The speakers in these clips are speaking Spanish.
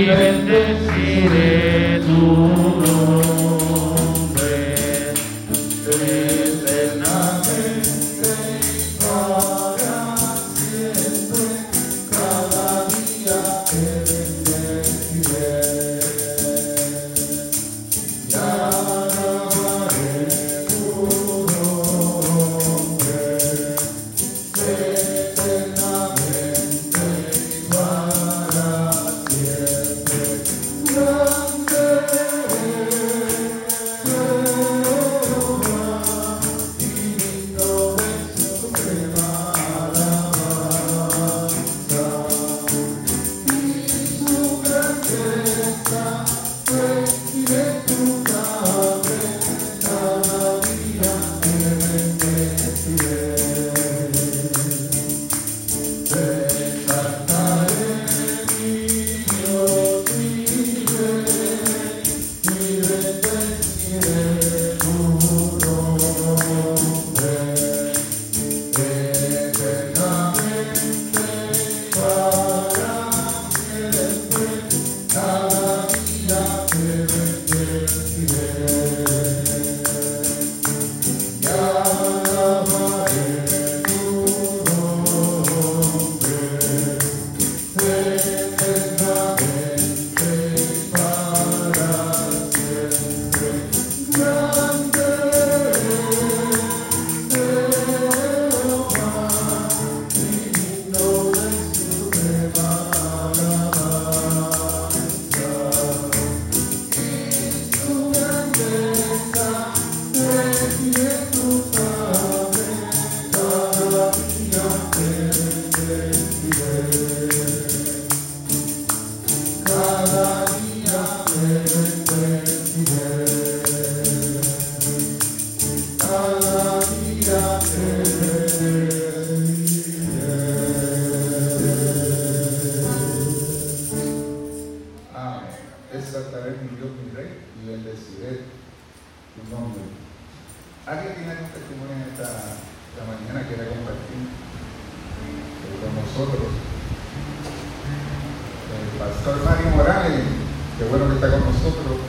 y bendeciré tu ¿Alguien tiene algún testimonio en esta, esta mañana que quiera compartir eh, con nosotros? El pastor Mario Morales, que bueno que está con nosotros.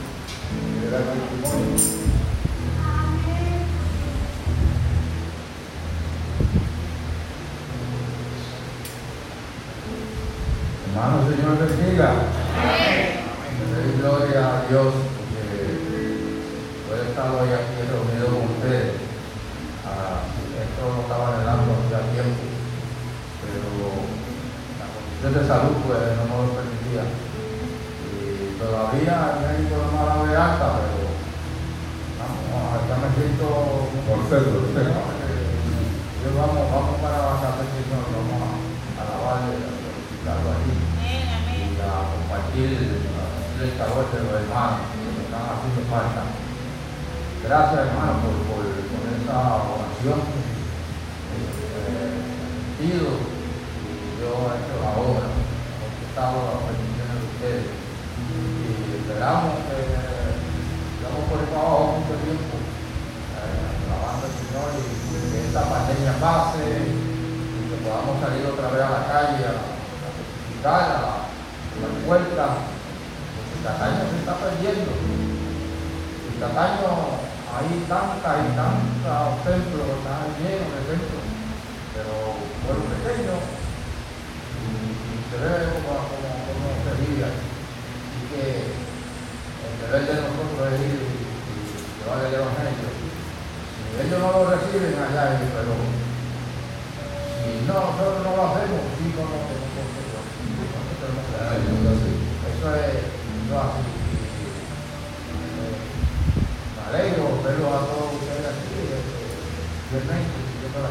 está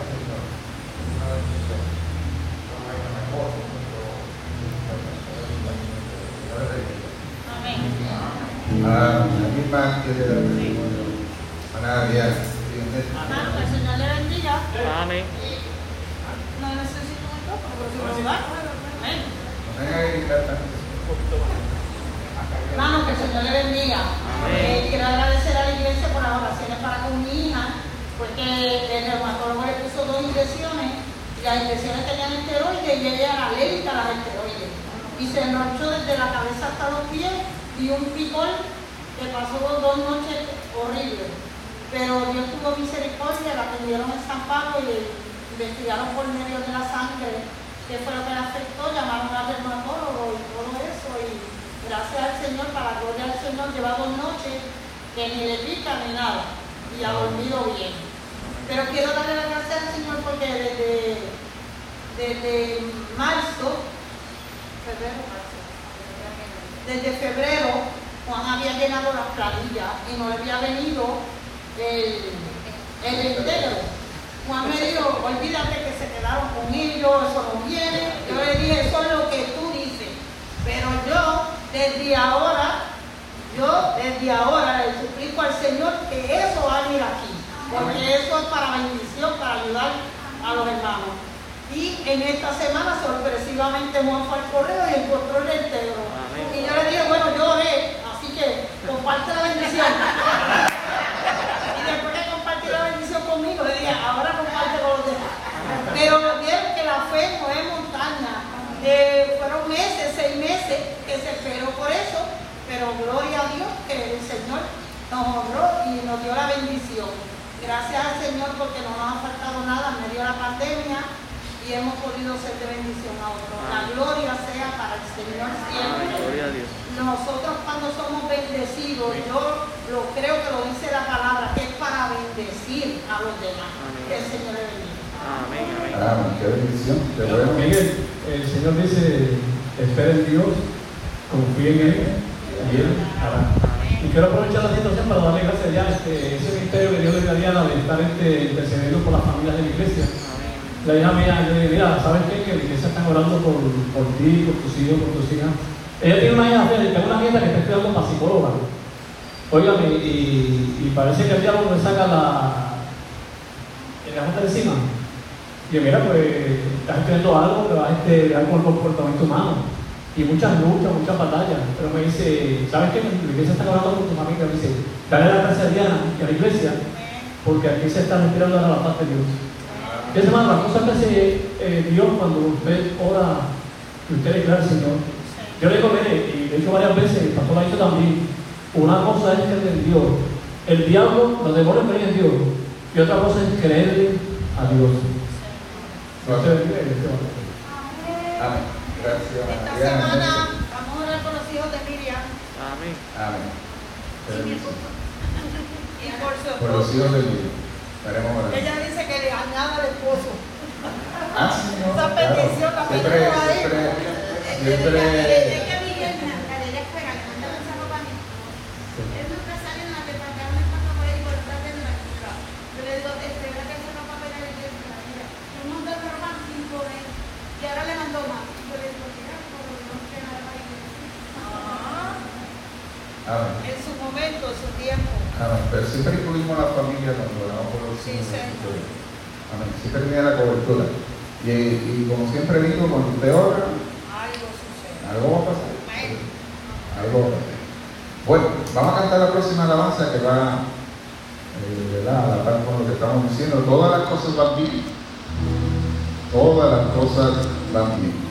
haciendo Señor No que el Señor le bendiga. Quiero agradecer a la iglesia por las oraciones para con mi hija. Porque el reumatólogo le puso dos inyecciones y las inyecciones tenían esteroides y ella era alérgica a las esteroides. Y se enrochó desde la cabeza hasta los pies y un picor que pasó dos noches horribles. Pero Dios tuvo misericordia, la atendieron en San Pablo y investigaron por medio de la sangre qué fue lo que le afectó, llamaron al reumatólogo y todo eso. Y gracias al Señor, para la gloria al Señor, lleva dos noches que ni le pica ni nada y ha dormido bien. Pero quiero darle las gracias al Señor porque desde, desde marzo, febrero, marzo, desde febrero Juan había llenado las planillas y no le había venido el, el entero. Juan me dijo, olvídate que se quedaron con ellos, eso no viene. Yo le dije, eso es lo que tú dices. Pero yo, desde ahora, yo desde ahora le suplico al Señor que eso va a ir aquí. Porque eso es para bendición, para ayudar a los hermanos. Y en esta semana sorpresivamente Juan fue al correo y encontró el entero. Y yo le dije, bueno, yo oré, así que comparte la bendición. y después que compartió la bendición conmigo, le dije, ahora comparte con los demás. Pero vieron que la fe no es montaña. Eh, fueron meses, seis meses que se esperó por eso, pero gloria a Dios que el Señor nos honró y nos dio la bendición. Gracias al Señor porque no nos ha faltado nada en medio de la pandemia y hemos podido ser de bendición a otros. La gloria sea para el Señor siempre. Gloria a Dios. Nosotros cuando somos bendecidos, yo lo creo que lo dice la palabra, que es para bendecir a los demás. Amén. Que el Señor le bendiga. Amén, amén. Amén. Qué bendición. Bueno. Miguel, el Señor dice, espera en Dios, confía en Él y Él hará. Y quiero aprovechar la situación para darle gracias ya a este, ese ministerio que Dios le dio a Diana de estar este, intercediendo por las familias de la iglesia. La hija mía, yo le mira, ¿sabes qué? Que la iglesia está orando por, por ti, por tus hijos, por tus hijas. Ella tiene una hija, tengo una nieta que está estudiando para psicóloga. Óigame, y, y parece que el diablo le saca la, gafete de encima. Y mira, pues estás estudiando algo que va a este, con el comportamiento humano. Y muchas luchas, muchas batallas. Pero me dice, ¿sabes qué? La iglesia está hablando con tu familia. Me dice, dale la gracia a Diana y a la iglesia, porque aquí se está respirando la paz de Dios. Y esa hermano, la cosa que hace eh, Dios cuando usted ora y usted declara al Señor. Yo le mire, y de hecho varias veces, el pastor lo ha dicho también, una cosa es creer en Dios. El diablo, los demonios creen en Dios. Y otra cosa es creerle a Dios. Dios te bendiga. Amén. Gracias. Esta semana vamos a orar con los hijos de Miriam Amén. Amén. Y por su Por los esposo. hijos de. Estaremos orando. Ella dice que le añada al esposo. Ah, sí, no, Esa claro. petición la Siempre, ahí. siempre, siempre. por por. Y ahora le mandó más. Yo le digo, mira, por lo menos que nada para ir. Amén. En su momento, en su tiempo. Amén. Pero siempre incluimos a la familia cuando oramos por los Sí. Señor. Amén. Siempre tiene la cobertura. Y, y como siempre digo, cuando usted ora, Algo sucede. algo va a pasar. Amén. Algo va a pasar. Bueno, vamos a cantar la próxima alabanza que va eh, ¿verdad? a la par con lo que estamos diciendo. Todas las cosas van bien. Todas las cosas van bien.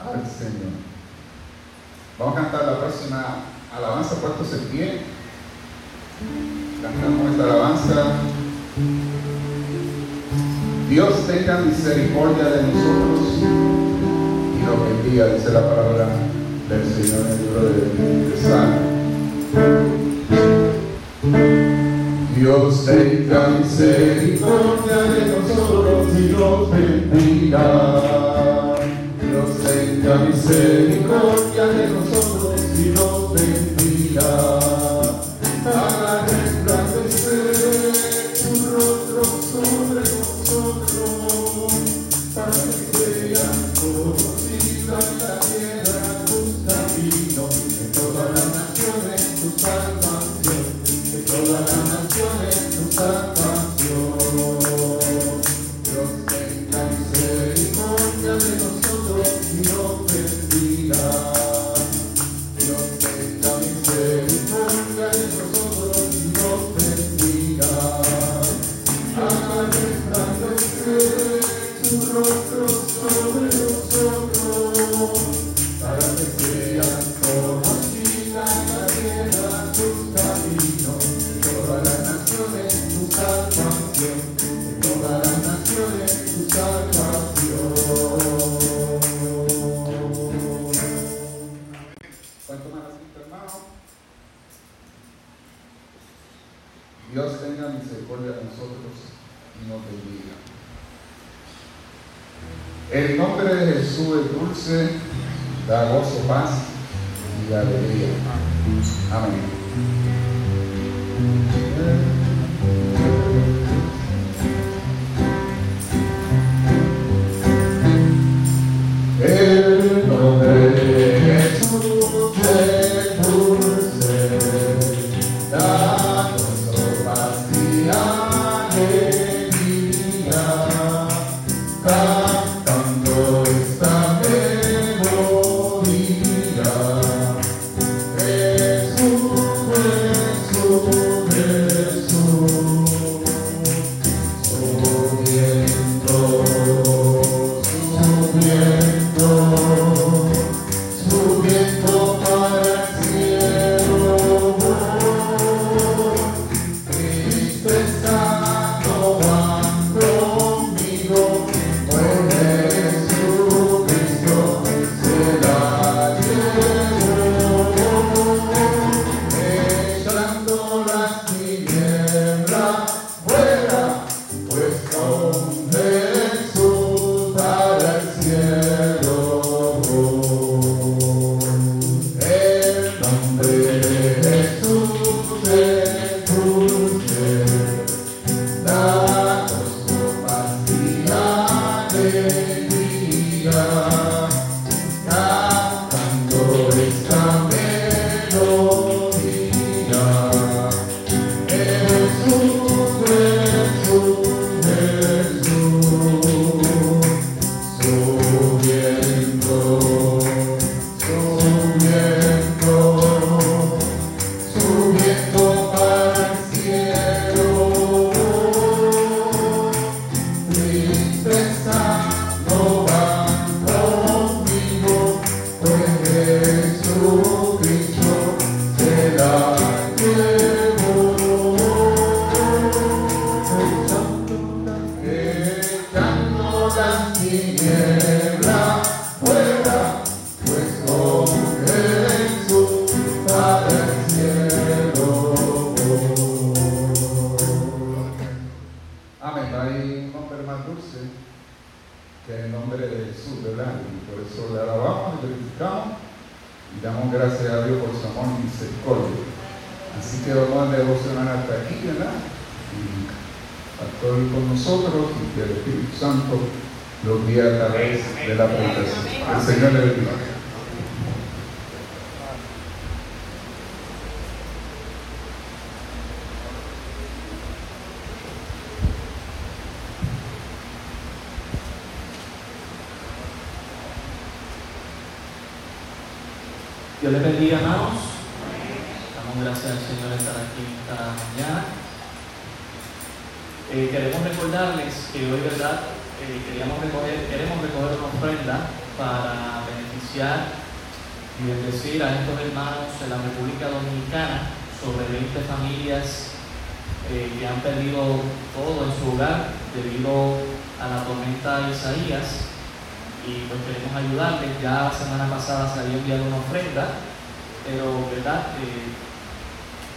al Señor. Vamos a cantar la próxima alabanza puestos en pie. Cantamos esta alabanza. Dios tenga misericordia de nosotros y nos bendiga, dice la palabra del Señor en el libro San. Dios tenga misericordia de nosotros y nos bendiga. Tenga misericordia de nosotros. Aquí, ¿verdad? Y pastor con nosotros y que el Espíritu Santo los guíe a través de la predicación. El Señor le bendiga. Dios les bendiga. Damos gracias al Señor de estar aquí esta mañana. Eh, queremos recordarles que hoy, ¿verdad? Eh, queríamos recoger, queremos recoger una ofrenda para beneficiar y bendecir a estos hermanos de la República Dominicana, sobre 20 familias eh, que han perdido todo en su hogar debido a la tormenta Isaías y pues queremos ayudarles. Ya la semana pasada se había enviado una ofrenda, pero verdad eh,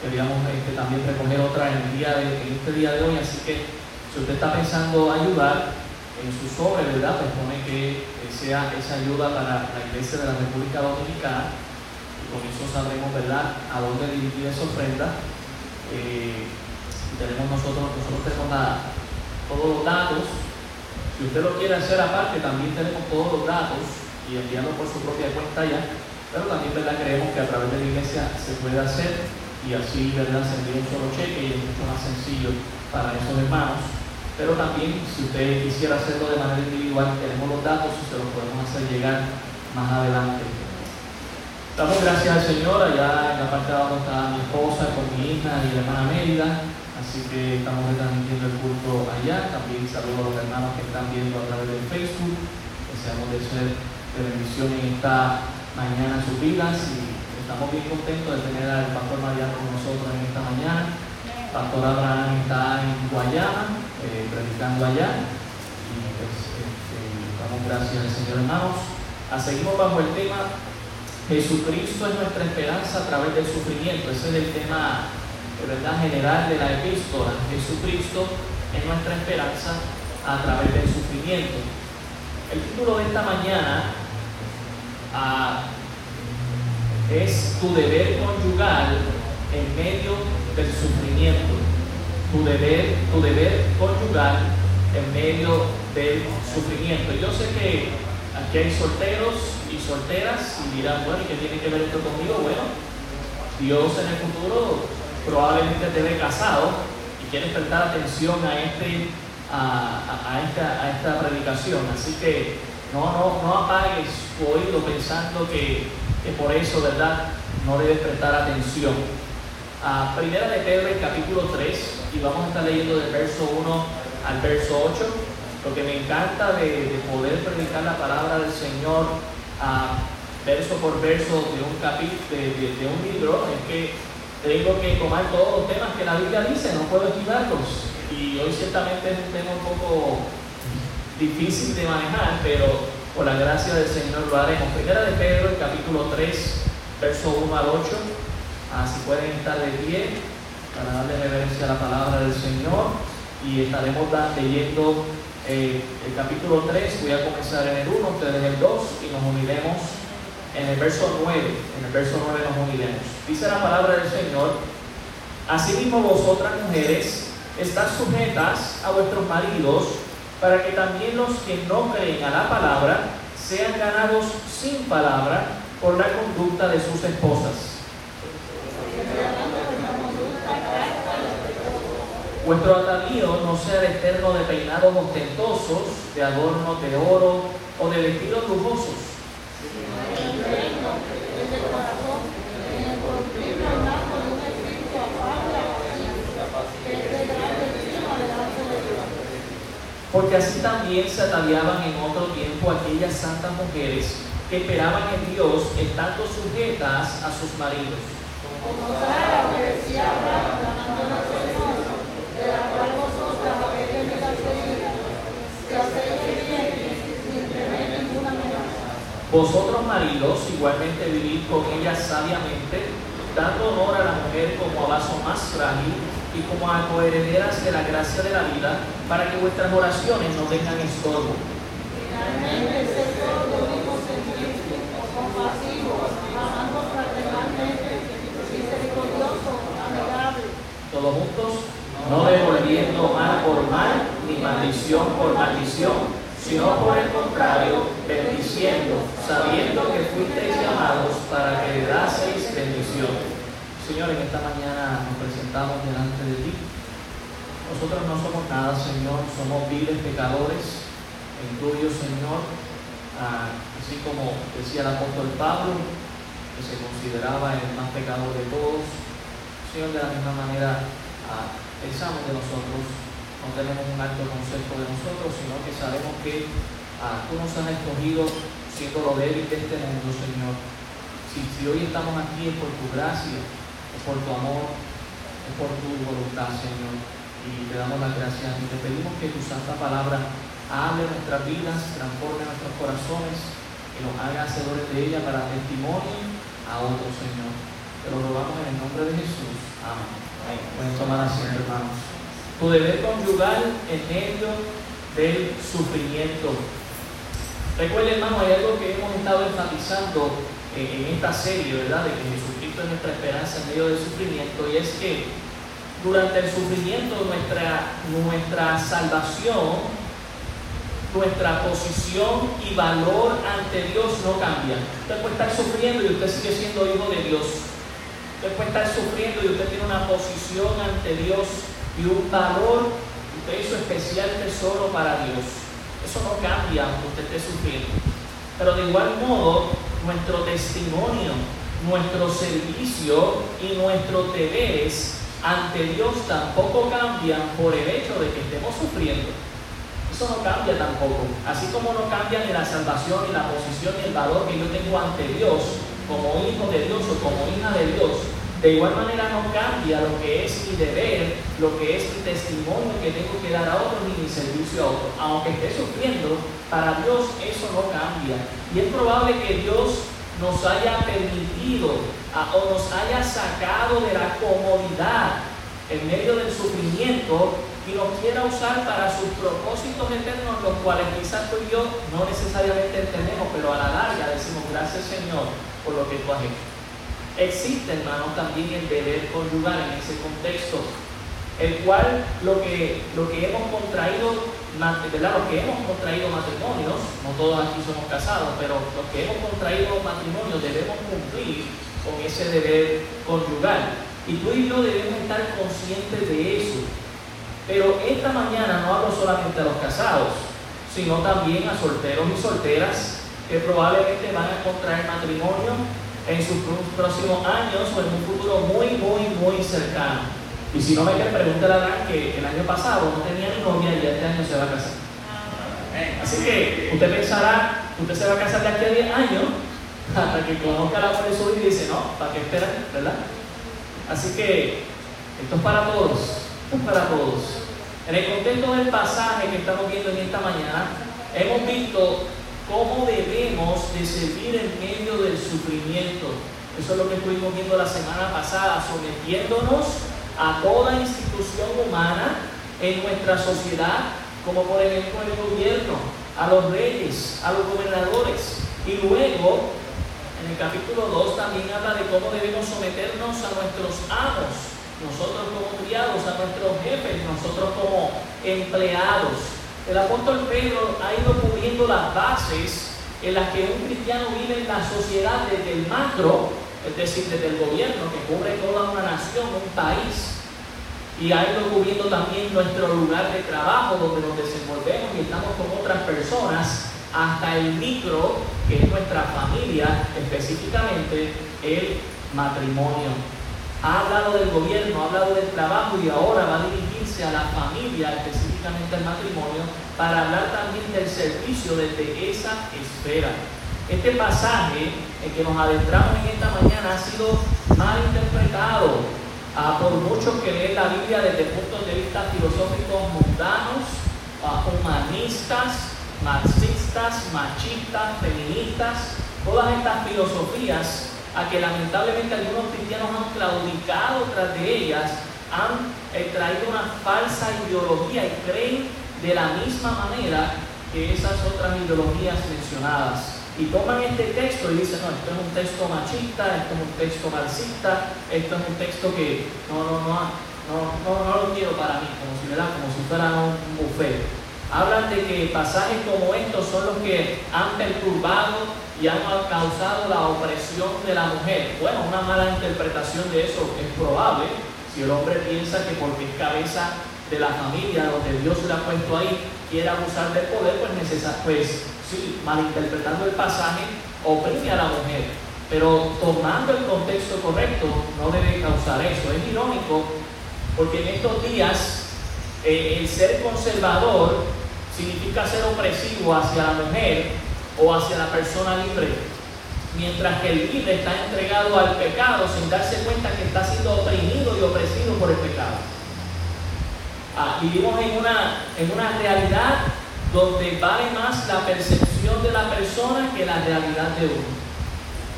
queríamos este, también recoger otra en, de, en este día de hoy, así que si usted está pensando ayudar en su sobre, ¿verdad? Pues que sea esa ayuda para la Iglesia de la República Dominicana y con eso sabremos, ¿verdad?, a dónde dirigir esa ofrenda. Eh, tenemos nosotros, nosotros tenemos la, todos los datos si usted lo quiere hacer aparte, también tenemos todos los datos y enviarlo por su propia cuenta ya, pero también ¿verdad? creemos que a través de la iglesia se puede hacer y así ¿verdad? se envía un solo cheque y es mucho más sencillo para esos hermanos. Pero también si usted quisiera hacerlo de manera individual, tenemos los datos y se los podemos hacer llegar más adelante. Damos gracias al Señor, allá en la parte de abajo está mi esposa con mi hija y la hermana Mérida. Así que estamos transmitiendo el culto allá. También saludo a los hermanos que están viendo a través del Facebook. Deseamos de ser de bendición en esta mañana en sus vidas y estamos bien contentos de tener al pastor Mariano con nosotros en esta mañana. Pastor Abraham está en Guayana, eh, predicando allá. Y pues este, damos gracias al Señor hermanos. Ah, seguimos bajo el tema Jesucristo es nuestra esperanza a través del sufrimiento. Ese es el tema verdad general de la epístola. Jesucristo es nuestra esperanza a través del sufrimiento. El título de esta mañana ah, es Tu deber conyugal en medio del sufrimiento. Tu deber, tu deber conyugal en medio del sufrimiento. Yo sé que aquí hay solteros y solteras y dirán, bueno, ¿y qué tiene que ver esto conmigo? Bueno, Dios en el futuro probablemente te ve casado y quieres prestar atención a, este, a, esta, a esta predicación. Así que no, no, no apagues tu oído pensando que, que por eso, ¿verdad? No debes prestar atención. A primera de Pedro, el capítulo 3, y vamos a estar leyendo del verso 1 al verso 8. Lo que me encanta de, poder predicar la palabra del Señor a verso por verso de un capítulo, de, de un libro, es que tengo que tomar todos los temas que la Biblia dice, no puedo esquivarlos. Y hoy ciertamente es un tema un poco difícil de manejar, pero por la gracia del Señor lo haremos. Primera de Pedro, el capítulo 3, verso 1 al 8. Así pueden estar de pie para darle reverencia a la palabra del Señor. Y estaremos leyendo eh, el capítulo 3. Voy a comenzar en el 1, ustedes en el 2 y nos uniremos en el verso 9, en el verso 9 nos uniremos. Dice la palabra del Señor, asimismo vosotras mujeres, estás sujetas a vuestros maridos, para que también los que no creen a la palabra sean ganados sin palabra por la conducta de sus esposas. Vuestro atavío no sea de externo de peinados ostentosos, de adornos de oro o de vestidos lujosos porque así también se ataviaban en otro tiempo aquellas santas mujeres que esperaban en Dios estando sujetas a sus maridos. Vosotros maridos igualmente vivid con ellas sabiamente, dando honor a la mujer como a vaso más frágil y como a coherederas de la gracia de la vida, para que vuestras oraciones no tengan estorbo. Finalmente, por mal, ni maldición por maldición, sino por el contrario, bendiciendo, sabiendo que fuisteis llamados para que heredaseis bendición. Señor, en esta mañana nos presentamos delante de ti. Nosotros no somos nada, Señor, somos viles pecadores en tuyo, Señor. Así como decía el apóstol Pablo, que se consideraba el más pecador de todos. Señor, de la misma manera ah, pensamos de nosotros, no tenemos un alto concepto de nosotros, sino que sabemos que ah, tú nos has escogido siendo lo débil de este mundo, Señor. Si, hoy estamos aquí es por tu gracia, es por tu amor, es por tu voluntad, Señor. Y te damos las gracias y te pedimos que tu santa palabra hable nuestras vidas, transforme nuestros corazones y nos haga hacedores de ella para testimonio a otro Señor. Te lo rogamos en el nombre de Jesús. Amén. Pueden tomar asiento, hermanos. Tu deber conyugal en medio del sufrimiento. Recuerden, hermano, hay algo que hemos estado enfatizando en esta serie, ¿verdad? De que Jesucristo es nuestra esperanza en medio del sufrimiento. Y es que durante el sufrimiento nuestra, nuestra salvación nuestra posición y valor ante Dios no cambia. Usted puede estar sufriendo y usted sigue siendo hijo de Dios. Usted puede estar sufriendo y usted tiene una posición ante Dios y un valor. Usted hizo especial tesoro para Dios. Eso no cambia aunque usted esté sufriendo. Pero de igual modo, nuestro testimonio, nuestro servicio y nuestros deberes ante Dios tampoco cambian por el hecho de que estemos sufriendo. Eso no cambia tampoco. Así como no cambia ni la salvación, ni la posición, ni el valor que yo tengo ante Dios, como hijo de Dios o como hija de Dios, de igual manera no cambia lo que es mi deber, lo que es mi testimonio que tengo que dar a otros ni mi servicio a otros. Aunque esté sufriendo, para Dios eso no cambia. Y es probable que Dios nos haya permitido o nos haya sacado de la comodidad en medio del sufrimiento y nos quiera usar para sus propósitos eternos, los cuales quizás tú y yo no necesariamente entendemos, pero a la larga decimos gracias Señor por lo que tú has hecho. Existe, hermanos, también el deber conyugal en ese contexto, el cual lo que, lo que hemos contraído, ¿verdad? Los que hemos contraído matrimonios, no todos aquí somos casados, pero los que hemos contraído matrimonios debemos cumplir con ese deber conyugal. Y tú y yo debemos estar conscientes de eso pero esta mañana no hablo solamente a los casados, sino también a solteros y solteras que probablemente van a contraer matrimonio en sus próximos años o en un futuro muy, muy, muy cercano. Y si no me quieren, pregúntale a que el año pasado no tenía ni novia y este año se va a casar. Así que usted pensará, usted se va a casar de aquí a 10 años hasta que conozca la por y dice, no, ¿para qué esperar? ¿Verdad? Así que esto es para todos para todos. En el contexto del pasaje que estamos viendo en esta mañana, hemos visto cómo debemos de servir en medio del sufrimiento. Eso es lo que estuvimos viendo la semana pasada, sometiéndonos a toda institución humana en nuestra sociedad, como por ejemplo el gobierno, a los reyes, a los gobernadores. Y luego, en el capítulo 2 también habla de cómo debemos someternos a nuestros amos, nosotros como criados, a nuestros jefes, nosotros como empleados. El apóstol Pedro ha ido cubriendo las bases en las que un cristiano vive en la sociedad desde el macro, es decir, desde el gobierno que cubre toda una nación, un país, y ha ido cubriendo también nuestro lugar de trabajo donde nos desenvolvemos y estamos con otras personas, hasta el micro, que es nuestra familia, específicamente el matrimonio ha hablado del gobierno, ha hablado del trabajo y ahora va a dirigirse a la familia, específicamente al matrimonio, para hablar también del servicio desde esa esfera. Este pasaje en que nos adentramos en esta mañana ha sido mal interpretado ah, por muchos que leen la Biblia desde puntos de vista filosóficos mundanos, ah, humanistas, marxistas, machistas, feministas, todas estas filosofías a que lamentablemente algunos cristianos han claudicado tras de ellas, han eh, traído una falsa ideología y creen de la misma manera que esas otras ideologías mencionadas. Y toman este texto y dicen, no, esto es un texto machista, esto es un texto marxista, esto es un texto que no, no, no, no, no, no lo quiero para mí, como si, como si fuera un buffet. Hablan de que pasajes como estos son los que han perturbado y han causado la opresión de la mujer. Bueno, una mala interpretación de eso es probable. Si el hombre piensa que porque es cabeza de la familia, donde Dios le ha puesto ahí, quiere abusar del poder, pues, necesita, pues sí, malinterpretando el pasaje, oprime a la mujer. Pero tomando el contexto correcto, no debe causar eso. Es irónico porque en estos días eh, el ser conservador significa ser opresivo hacia la mujer o hacia la persona libre, mientras que el libre está entregado al pecado sin darse cuenta que está siendo oprimido y opresido por el pecado. Ah, vivimos en una, en una realidad donde vale más la percepción de la persona que la realidad de uno.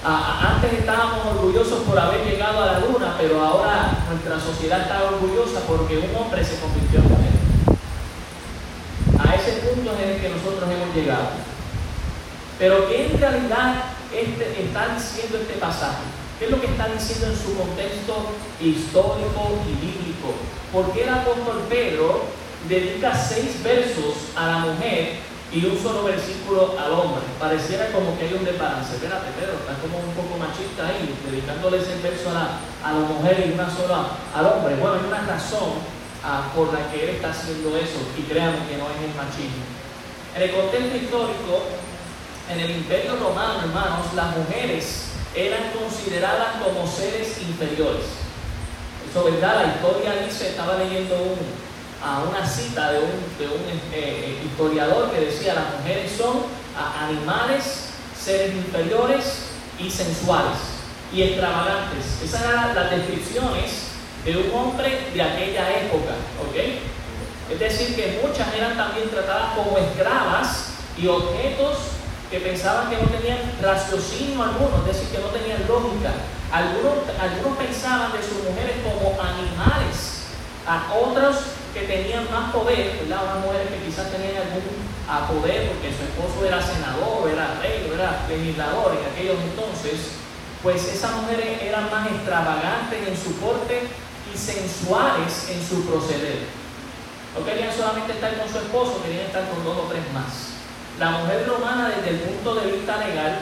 Ah, antes estábamos orgullosos por haber llegado a la luna, pero ahora nuestra sociedad está orgullosa porque un hombre se convirtió en mujer. A ese punto es en el nosotros hemos llegado. Pero ¿qué en realidad este, está diciendo este pasaje? ¿Qué es lo que está diciendo en su contexto histórico y bíblico? ¿Por qué el apóstol Pedro dedica seis versos a la mujer y un solo versículo al hombre? Pareciera como que hay un desbalance. Espérate, Pedro, está como un poco machista ahí, dedicándole ese verso a la, a la mujer y una sola al hombre. Bueno, hay una razón ah, por la que él está haciendo eso, y créanme que no es el machismo. En el contexto histórico, en el imperio romano, hermanos, las mujeres eran consideradas como seres inferiores. Eso, ¿verdad? La historia dice, estaba leyendo a una cita de un, eh, eh, historiador que decía, las mujeres son animales, seres inferiores y sensuales y extravagantes. Esas eran las descripciones de un hombre de aquella época, ¿ok? Es decir, que muchas eran también tratadas como esclavas y objetos que pensaban que no tenían raciocinio alguno, es decir, que no tenían lógica. Algunos, algunos pensaban de sus mujeres como animales, a otros que tenían más poder, ¿verdad? Unas mujeres que quizás tenían algún poder porque su esposo era senador, era rey, era legislador en aquellos entonces, pues esas mujeres eran más extravagantes en su porte y sensuales en su proceder. No querían solamente estar con su esposo, querían estar con dos o tres más. La mujer romana desde el punto de vista legal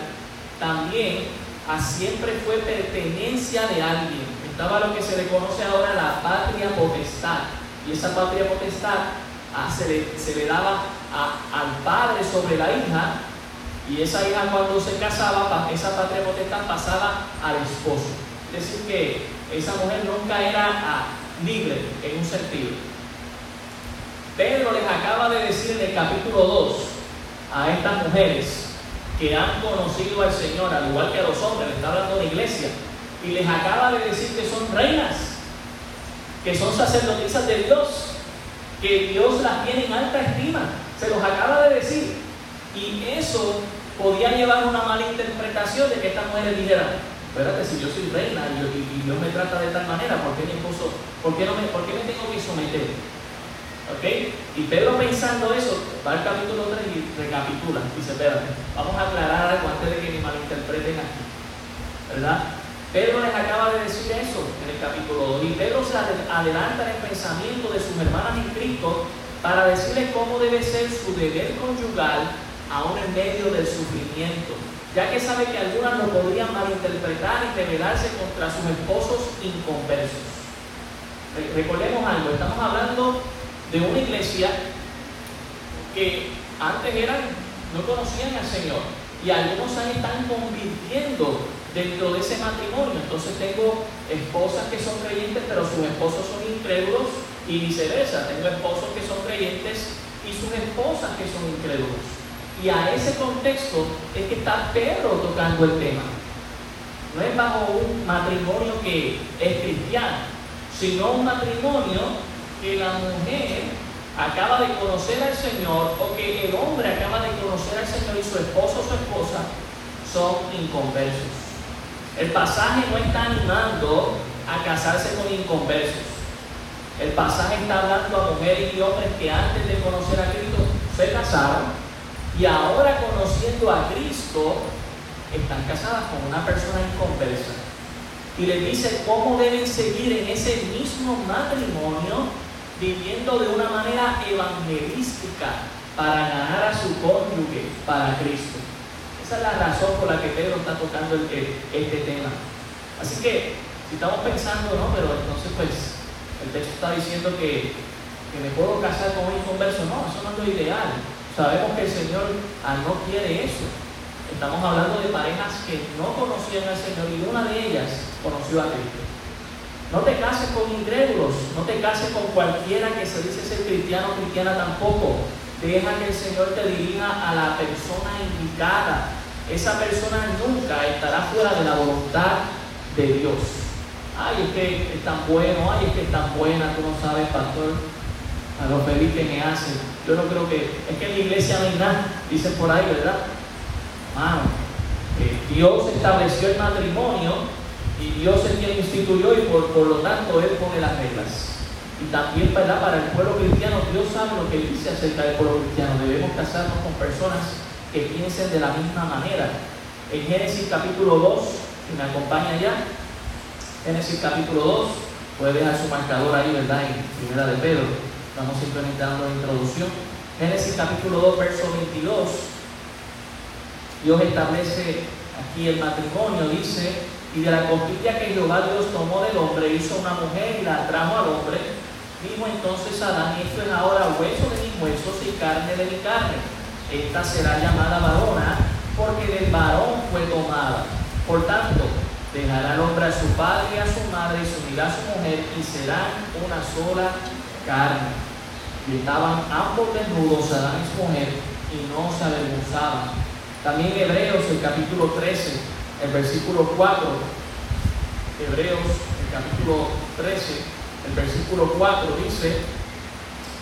también a siempre fue pertenencia de alguien. Estaba lo que se le conoce ahora la patria potestad. Y esa patria potestad ah, se, le, daba al padre sobre la hija y esa hija cuando se casaba, esa patria potestad pasaba al esposo. Es decir, que esa mujer nunca era ah, libre en un sentido. Pedro les acaba de decir en el capítulo 2 a estas mujeres que han conocido al Señor, al igual que a los hombres, le está hablando de iglesia, y les acaba de decir que son reinas, que son sacerdotisas de Dios, que Dios las tiene en alta estima, se los acaba de decir. Y eso podía llevar una mala interpretación de que estas mujeres dijeran, espérate, si yo soy reina y, Dios me trata de tal manera, ¿por qué mi esposo, por qué, no me, por qué me tengo que someter? ¿Ok? Y Pedro pensando eso, va al capítulo 3 y recapitula. Dice, espérate, vamos a aclarar algo antes de que me malinterpreten aquí. ¿Verdad? Pedro les acaba de decir eso en el capítulo 2. Y Pedro se adelanta en el pensamiento de sus hermanas en Cristo para decirles cómo debe ser su deber conyugal aún en medio del sufrimiento, ya que sabe que algunas lo podrían malinterpretar y rebelarse contra sus esposos inconversos. Recordemos algo, estamos hablando de una iglesia que antes eran, no conocían al Señor y algunos se están convirtiendo dentro de ese matrimonio. Entonces tengo esposas que son creyentes pero sus esposos son incrédulos y viceversa. Tengo esposos que son creyentes y sus esposas que son incrédulos. Y a ese contexto es que está Pedro tocando el tema. No es bajo un matrimonio que es cristiano, sino un matrimonio que la mujer acaba de conocer al Señor o que el hombre acaba de conocer al Señor y su esposo o su esposa son inconversos. El pasaje no está animando a casarse con inconversos. El pasaje está hablando a mujeres y hombres que antes de conocer a Cristo se casaron y ahora conociendo a Cristo están casadas con una persona inconversa. y les dice cómo deben seguir en ese mismo matrimonio, viviendo de una manera evangelística para ganar a su cónyuge para Cristo. Esa es la razón por la que Pedro está tocando este tema. Así que, si estamos pensando, ¿no? Pero entonces, pues, el texto está diciendo que, que me puedo casar con un inconverso. No, eso no es lo ideal. Sabemos que el Señor no quiere eso. Estamos hablando de parejas que no conocían al Señor y una de ellas conoció a Cristo. No te cases con incrédulos, no te cases con cualquiera que se dice ser cristiano o cristiana tampoco. Deja que el Señor te dirija a la persona indicada. Esa persona nunca estará fuera de la voluntad de Dios. Ay, es que es tan bueno, ay, es que es tan buena, tú no sabes, pastor, a lo feliz que me hace. Yo no creo que, es que en la iglesia no hay nada, dicen por ahí, ¿verdad? Hermano, eh, Dios estableció el matrimonio y Dios es quien instituyó y por, por lo tanto Él pone las reglas. Y también ¿verdad? para el pueblo cristiano, Dios sabe lo que dice acerca del pueblo cristiano. Debemos casarnos con personas que piensen de la misma manera. En Génesis capítulo 2, que me acompaña ya, Génesis capítulo 2, puede dejar su marcador ahí, ¿verdad? En primera de Pedro. Vamos implementando la introducción. Génesis capítulo 2, verso 22. Dios establece aquí el matrimonio, dice, y de la costilla que Jehová Dios tomó del hombre, hizo una mujer y la trajo al hombre. Dijo entonces Adán, esto es ahora hueso de mis huesos y carne de mi carne. Esta será llamada varona, porque del varón fue tomada. Por tanto, dejará el hombre a su padre y a su madre y se unirá a su mujer y serán una sola carne. Y estaban ambos desnudos, Adán y su mujer, y no se avergonzaban. También Hebreos, el capítulo 13, el versículo 4, Hebreos, el capítulo 13, el versículo 4 dice,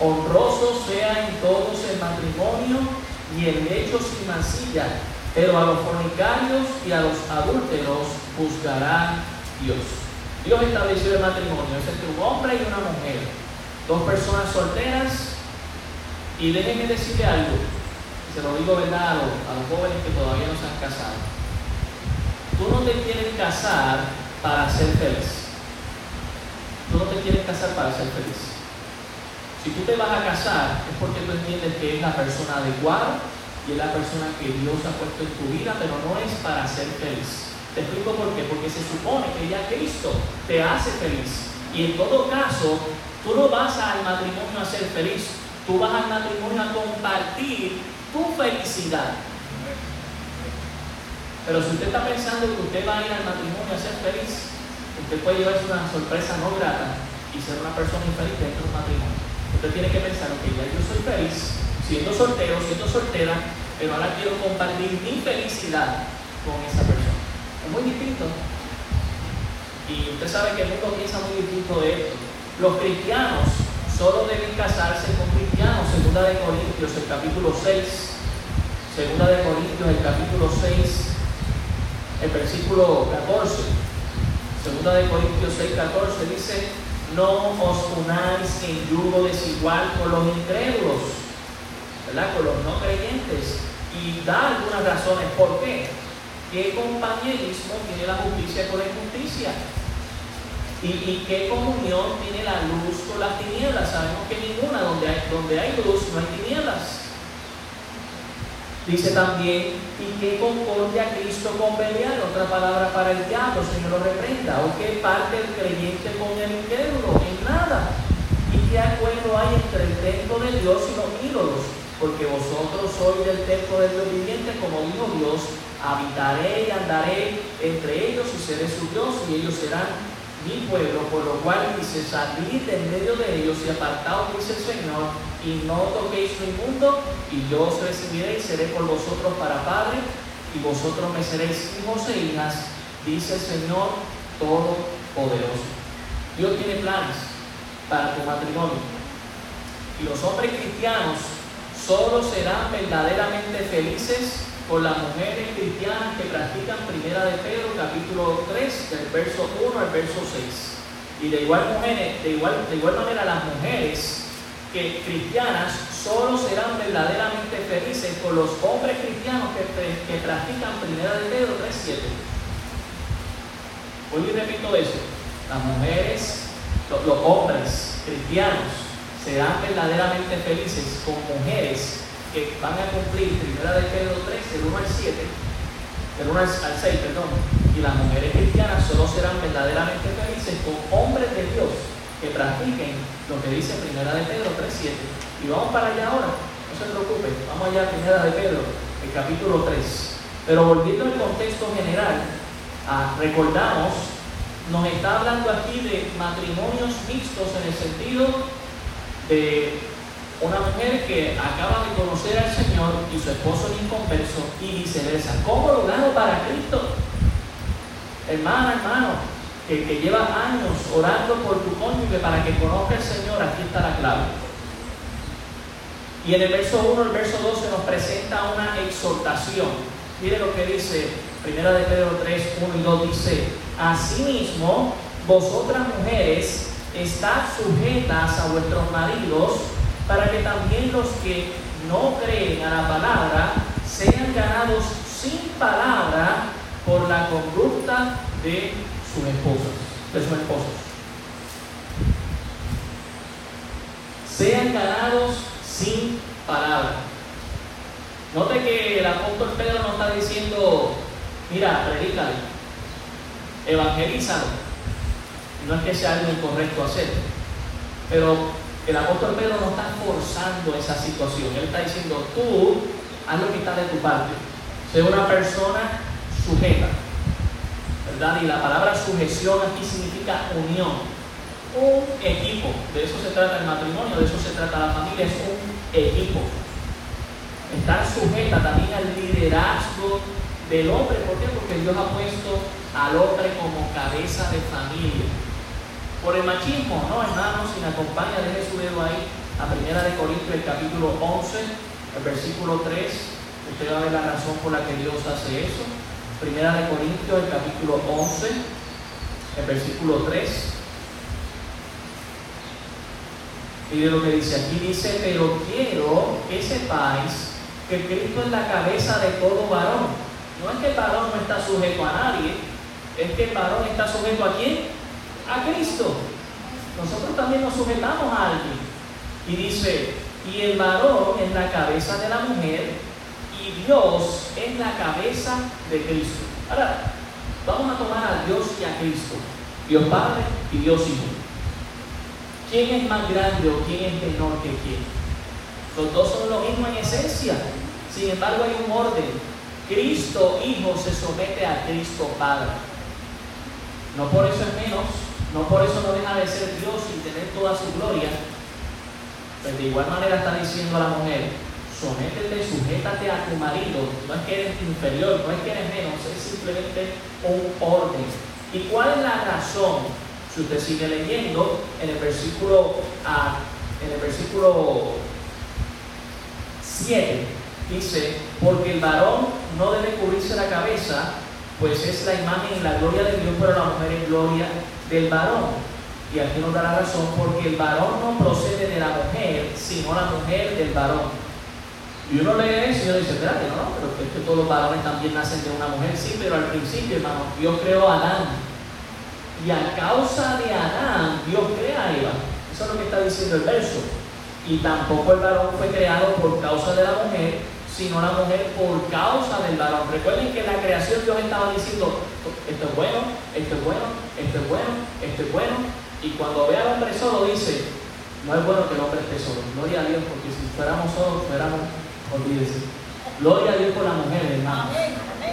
honroso sea en todos el matrimonio y el lecho sin mancilla, pero a los fornicarios y a los adúlteros juzgará Dios. Dios estableció el matrimonio, es entre un hombre y una mujer, dos personas solteras, y déjenme decirle algo, se lo digo verdad a los jóvenes que todavía no se han casado. Tú no te quieres casar para ser feliz. Tú no te quieres casar para ser feliz. Si tú te vas a casar es porque tú entiendes que es la persona adecuada y es la persona que Dios ha puesto en tu vida, pero no es para ser feliz. Te explico por qué. Porque se supone que ya Cristo te hace feliz. Y en todo caso, tú no vas al matrimonio a ser feliz. Tú vas al matrimonio a compartir tu felicidad. Pero si usted está pensando que usted va a ir al matrimonio a ser feliz, usted puede llevarse una sorpresa no grata y ser una persona infeliz dentro del matrimonio. Usted tiene que pensar, ok, ya yo soy feliz, siendo soltero, siendo soltera, pero ahora quiero compartir mi felicidad con esa persona. Es muy distinto. Y usted sabe que el mundo piensa muy distinto de esto. Los cristianos solo deben casarse con cristianos, segunda de Corintios, el capítulo 6. Segunda de Corintios, el capítulo 6, el versículo 14, segunda de Corintios 6, 14, dice, no os unáis en yugo desigual con los incrédulos, ¿verdad? Con los no creyentes. Y da algunas razones. ¿Por qué? ¿Qué compañerismo tiene la justicia con la injusticia? ¿Y, ¿Y, qué comunión tiene la luz con las tinieblas? Sabemos que ninguna, donde hay, donde hay luz no hay tinieblas. Dice también, ¿y qué concordia Cristo con Belial? Otra palabra para el diablo, Señor lo reprenda. ¿O qué parte el creyente con el incrédulo? En nada. ¿Y qué acuerdo hay entre el templo de Dios y los ídolos? Porque vosotros sois del templo del Dios viviente, como dijo Dios, habitaré y andaré entre ellos y seré su Dios y ellos serán mi pueblo, por lo cual dice, salid en medio de ellos y apartaos, dice el Señor, y no toquéis lo inmundo, y yo os recibiré y seré por vosotros para Padre, y vosotros me seréis hijos e hijas, dice el Señor Todopoderoso. Dios tiene planes para tu matrimonio. Y los hombres cristianos solo serán verdaderamente felices con las mujeres cristianas que practican Primera de Pedro, capítulo 3, del verso 1 al verso 6. Y de igual, mujeres, de igual, de igual manera las mujeres que cristianas solo serán verdaderamente felices con los hombres cristianos que, que practican Primera de Pedro 3, 7. Vuelvo y repito eso. Las mujeres, los, los hombres cristianos serán verdaderamente felices con mujeres que van a cumplir primera de Pedro 3, del 1 al 7, del 1 al 6, perdón, y las mujeres cristianas solo serán verdaderamente felices con hombres de Dios que practiquen lo que dice primera de Pedro 3, 7. Y vamos para allá ahora, no se preocupe, vamos allá a primera de Pedro, el capítulo 3. Pero volviendo al contexto general, ah, recordamos, nos está hablando aquí de matrimonios mixtos en el sentido de una mujer que acaba de conocer al Señor y su esposo es inconverso y viceversa. ¿Cómo lo gano para Cristo? Hermana, hermano, que, que lleva años orando por tu cónyuge para que conozca al Señor, aquí está la clave. Y en el verso 1, el verso 12 nos presenta una exhortación. Mire lo que dice, primera de Pedro 3, 1 y 2 dice, Asimismo, vosotras mujeres, estad sujetas a vuestros maridos, para que también los que no creen a la palabra sean ganados sin palabra por la conducta de sus esposos, de sus esposos. Sean ganados sin palabra. Note que el apóstol Pedro no está diciendo, mira, predícale, evangelízalo, no es que sea algo incorrecto hacer, pero el apóstol Pedro no está forzando esa situación. Él está diciendo, tú haz lo que está de tu parte. Sé una persona sujeta. ¿Verdad? Y la palabra sujeción aquí significa unión. Un equipo. De eso se trata el matrimonio, de eso se trata la familia. Es un equipo. Estar sujeta también al liderazgo del hombre. ¿Por qué? Porque Dios ha puesto al hombre como cabeza de familia por el machismo, no hermanos, si me acompaña, deje su dedo ahí a Primera de Corintios, el capítulo 11, el versículo 3, usted va a ver la razón por la que Dios hace eso. Primera de Corintios, el capítulo 11, el versículo 3. Mire lo que dice aquí, dice, pero quiero que sepáis que Cristo es la cabeza de todo varón. No es que el varón no está sujeto a nadie, es que el varón está sujeto a quién? A Cristo. Nosotros también nos sujetamos a alguien. Y dice, y el varón es la cabeza de la mujer y Dios es la cabeza de Cristo. Ahora, vamos a tomar a Dios y a Cristo. Dios Padre y Dios Hijo. ¿Quién es más grande o quién es menor que quién? Los dos son lo mismo en esencia. Sin embargo, hay un orden. Cristo Hijo se somete a Cristo Padre. No por eso es menos, no por eso no deja de ser Dios y tener toda su gloria. Pues de igual manera está diciendo a la mujer, sométete, sujétate a tu marido. No es que eres inferior, no es que eres menos, es simplemente un orden. ¿Y cuál es la razón? Si usted sigue leyendo en el versículo, ah, en el versículo 7, dice, porque el varón no debe cubrirse la cabeza, pues es la imagen y la gloria de Dios, pero la mujer es gloria del varón. Y aquí nos da la razón porque el varón no procede de la mujer, sino la mujer del varón. Y uno lee eso y uno dice, espérate, no, pero es que todos los varones también nacen de una mujer. Sí, pero al principio, hermano, Dios creó a Adán. Y a causa de Adán, Dios crea a Eva. Eso es lo que está diciendo el verso. Y tampoco el varón fue creado por causa de la mujer, sino la mujer por causa del varón. Recuerden que en la creación Dios estaba diciendo, esto es bueno, esto es bueno, esto es bueno, esto es bueno. Y cuando ve al hombre solo dice, no es bueno que el hombre esté solo. Gloria a Dios, porque si fuéramos solos, fuéramos, olvídese. Gloria a Dios por la mujer, hermano.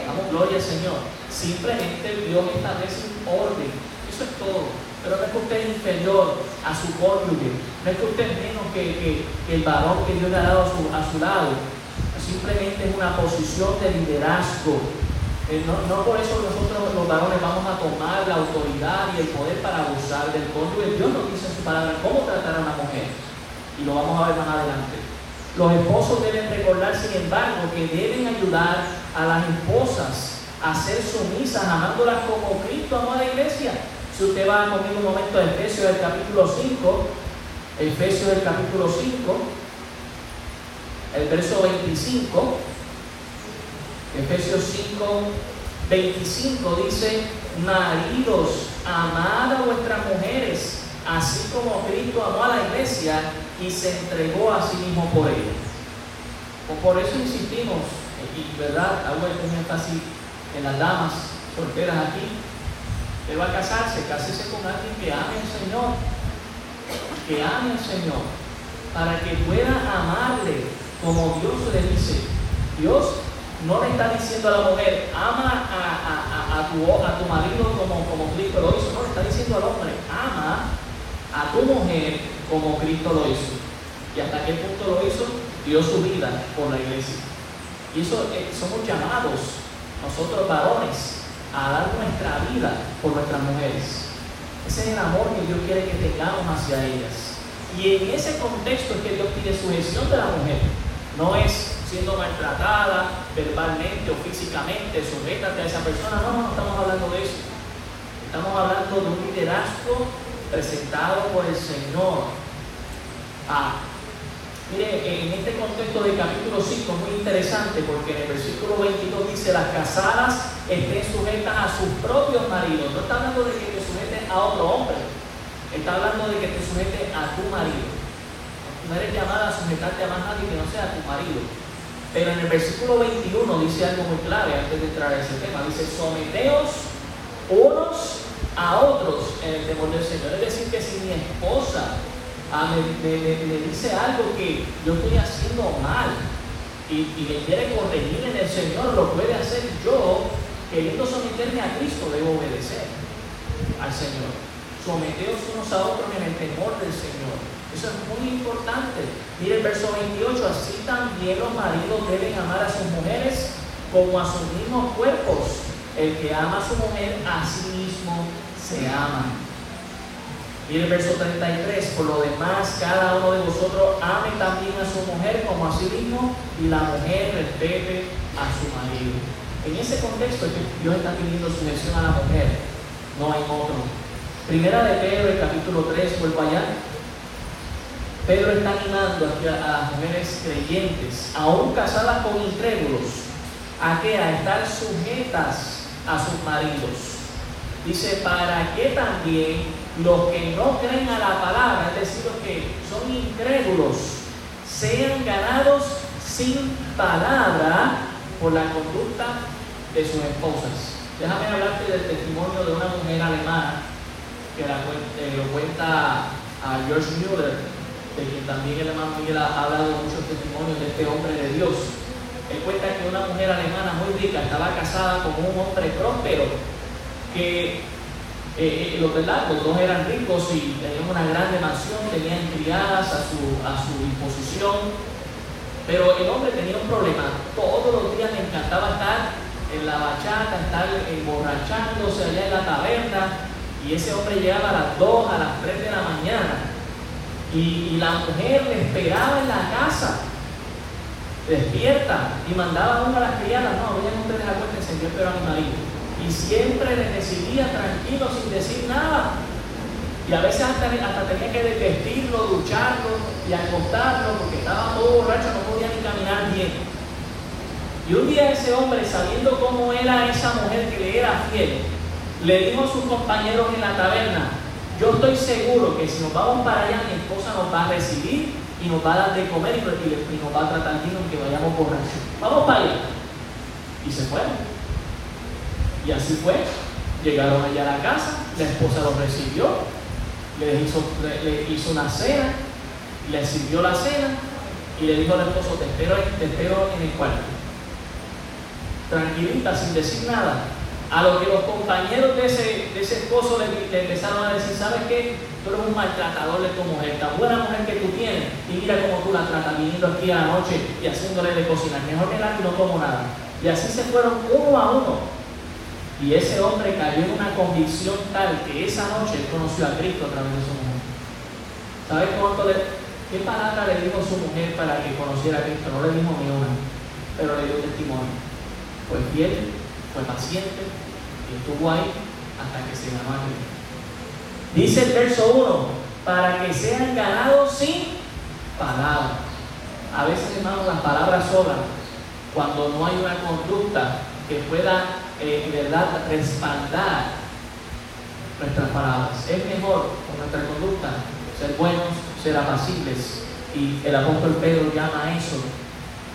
Vamos, gloria al Señor. Simplemente Dios establece un orden. Eso es todo. Pero no es que usted es inferior a su cónyuge. No es que usted es menos que, el varón que Dios le ha dado a su, a su lado simplemente es una posición de liderazgo. Eh, no, por eso nosotros los varones vamos a tomar la autoridad y el poder para abusar del cónyuge. Dios nos dice en su palabra cómo tratar a una mujer. Y lo vamos a ver más adelante. Los esposos deben recordar, sin embargo, que deben ayudar a las esposas a ser sumisas, amándolas como Cristo amó a la iglesia. Si usted va conmigo un momento a Efesios del capítulo 5, Efesios del capítulo 5, el verso 25, Efesios 5, 25 dice, maridos, amad a vuestras mujeres, así como Cristo amó a la iglesia y se entregó a sí mismo por ella. Por eso insistimos, y verdad, hago un énfasis en las damas solteras aquí, que va a casarse, cásese con alguien que ame al Señor, que ame al Señor, para que pueda amarle como Dios le dice. Dios no le está diciendo a la mujer, ama a, tu, a tu marido como, como Cristo lo hizo, no, le está diciendo al hombre, ama a tu mujer como Cristo lo hizo. ¿Y hasta qué punto lo hizo? Dio su vida por la iglesia. Y eso eh, somos llamados, nosotros varones, a dar nuestra vida por nuestras mujeres. Ese es el amor que Dios quiere que tengamos hacia ellas. Y en ese contexto es que Dios pide sujeción de la mujer. No es siendo maltratada verbalmente o físicamente, sujétate a esa persona. No, no, estamos hablando de eso. Estamos hablando de un liderazgo presentado por el Señor. Ah, mire, en este contexto del capítulo 5 es muy interesante porque en el versículo 22 dice, las casadas estén sujetas a sus propios maridos. No está hablando de que te sujetes a otro hombre, está hablando de que te sujetes a tu marido. No eres llamada a sujetarte a más nadie que no sea tu marido. Pero en el versículo 21 dice algo muy clave antes de entrar a ese tema. Dice, someteos unos a otros en el temor del Señor. Es decir, que si mi esposa ah, me, dice algo que yo estoy haciendo mal y, y me quiere corregir en el Señor, lo puede hacer yo, queriendo someterme a Cristo, debo obedecer al Señor. Someteos unos a otros en el temor del Señor. Eso es muy importante. Mire el verso 28, así también los maridos deben amar a sus mujeres como a sus mismos cuerpos. El que ama a su mujer, a sí mismo se ama. Mire el verso 33, por lo demás, cada uno de vosotros ame también a su mujer como a sí mismo y la mujer respete a su marido. En ese contexto Dios está pidiendo sujeción a la mujer, no hay otro. Primera de Pedro, el capítulo 3, vuelvo allá. Pedro está animando a, mujeres creyentes, aún casadas con incrédulos, a que a estar sujetas a sus maridos. Dice, para que también los que no creen a la palabra, es decir, los que son incrédulos, sean ganados sin palabra por la conducta de sus esposas. Déjame hablarte del testimonio de una mujer alemana que eh, lo cuenta a George Müller de también el hermano Miguel ha hablado muchos testimonios de este hombre de Dios. Él cuenta que una mujer alemana muy rica estaba casada con un hombre próspero que eh, eh los, los dos eran ricos y tenían una grande mansión, tenían criadas a su, a su disposición, pero el hombre tenía un problema. Todos los días le encantaba estar en la bachata, estar emborrachándose allá en la taberna, y ese hombre llegaba a las 2, a las 3 de la mañana y, la mujer le esperaba en la casa, despierta, y mandaba a una de las criadas, no, vayan ustedes acuérdense, yo espero a mi marido. Y siempre le recibía tranquilo, sin decir nada. Y a veces hasta, hasta tenía que desvestirlo, ducharlo y acostarlo, porque estaba todo borracho, no podía ni caminar bien. Y un día ese hombre, sabiendo cómo era esa mujer que le era fiel, le dijo a sus compañeros en la taberna, yo estoy seguro que si nos vamos para allá, mi esposa nos va a recibir y nos va a dar de comer y, nos va a tratar bien aunque vayamos borrachos. Vamos para allá. Y se fueron. Y así fue. Llegaron allá a la casa, la esposa los recibió, le hizo, una cena, le sirvió la cena y le dijo al esposo, te espero, te espero en el cuarto. Tranquilita, sin decir nada, a lo que los compañeros de ese, de ese esposo le, empezaron a decir, ¿sabes qué? Tú eres un maltratador de tu mujer, tan buena mujer que tú tienes, y mira cómo tú la tratas, viniendo aquí a la noche y haciéndole de cocinar, mejor que la y no como nada. Y así se fueron uno a uno. Y ese hombre cayó en una convicción tal que esa noche conoció a Cristo a través de su mujer. ¿Sabes cuánto le, qué palabra le dijo su mujer para que conociera a Cristo? No le dijo ni una, pero le dio testimonio. Fue fiel, fue paciente y estuvo ahí hasta que se ganó a. Dice el verso 1, para que sean ganados sin palabras. A veces, hermanos, las palabras sobran cuando no hay una conducta que pueda, eh, en verdad, respaldar nuestras palabras. Es mejor con nuestra conducta ser buenos, ser apacibles. Y el apóstol Pedro llama a eso.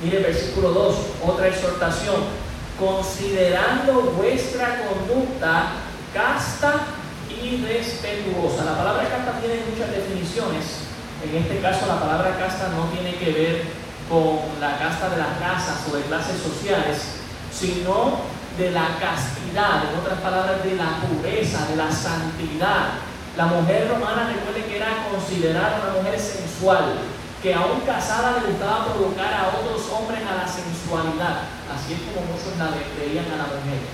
Mire versículo 2, otra exhortación. Considerando vuestra conducta casta y respetuosa. La palabra casta tiene muchas definiciones. En este caso la palabra casta no tiene que ver con la casta de las casas o de clases sociales, sino de la castidad, en otras palabras, de la pureza, de la santidad. La mujer romana recuerde que era considerada una mujer sensual, que aún casada le gustaba provocar a otros hombres a la sensualidad, así es como muchos la veían a la mujer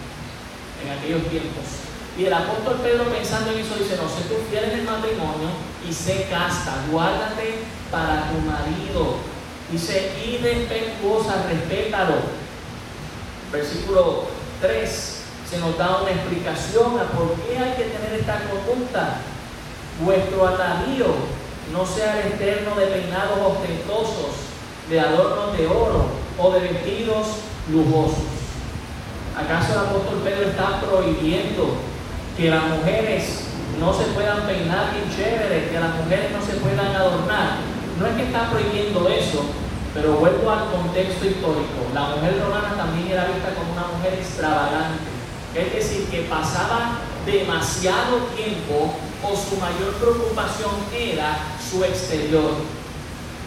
en aquellos tiempos. Y el apóstol Pedro pensando en eso dice, no, sé tú fiel en el matrimonio y sé casta, guárdate para tu marido. Dice, y respetuosa, respétalo. Versículo 3 se nos da una explicación a por qué hay que tener esta conducta. Vuestro atavío no sea el externo de peinados ostentosos, de adornos de oro o de vestidos lujosos. ¿Acaso el apóstol Pedro está prohibiendo que las mujeres no se puedan peinar bien chévere, que las mujeres no se puedan adornar? No es que está prohibiendo eso, pero vuelvo al contexto histórico. La mujer romana también era vista como una mujer extravagante. Es decir, que pasaba demasiado tiempo o su mayor preocupación era su exterior.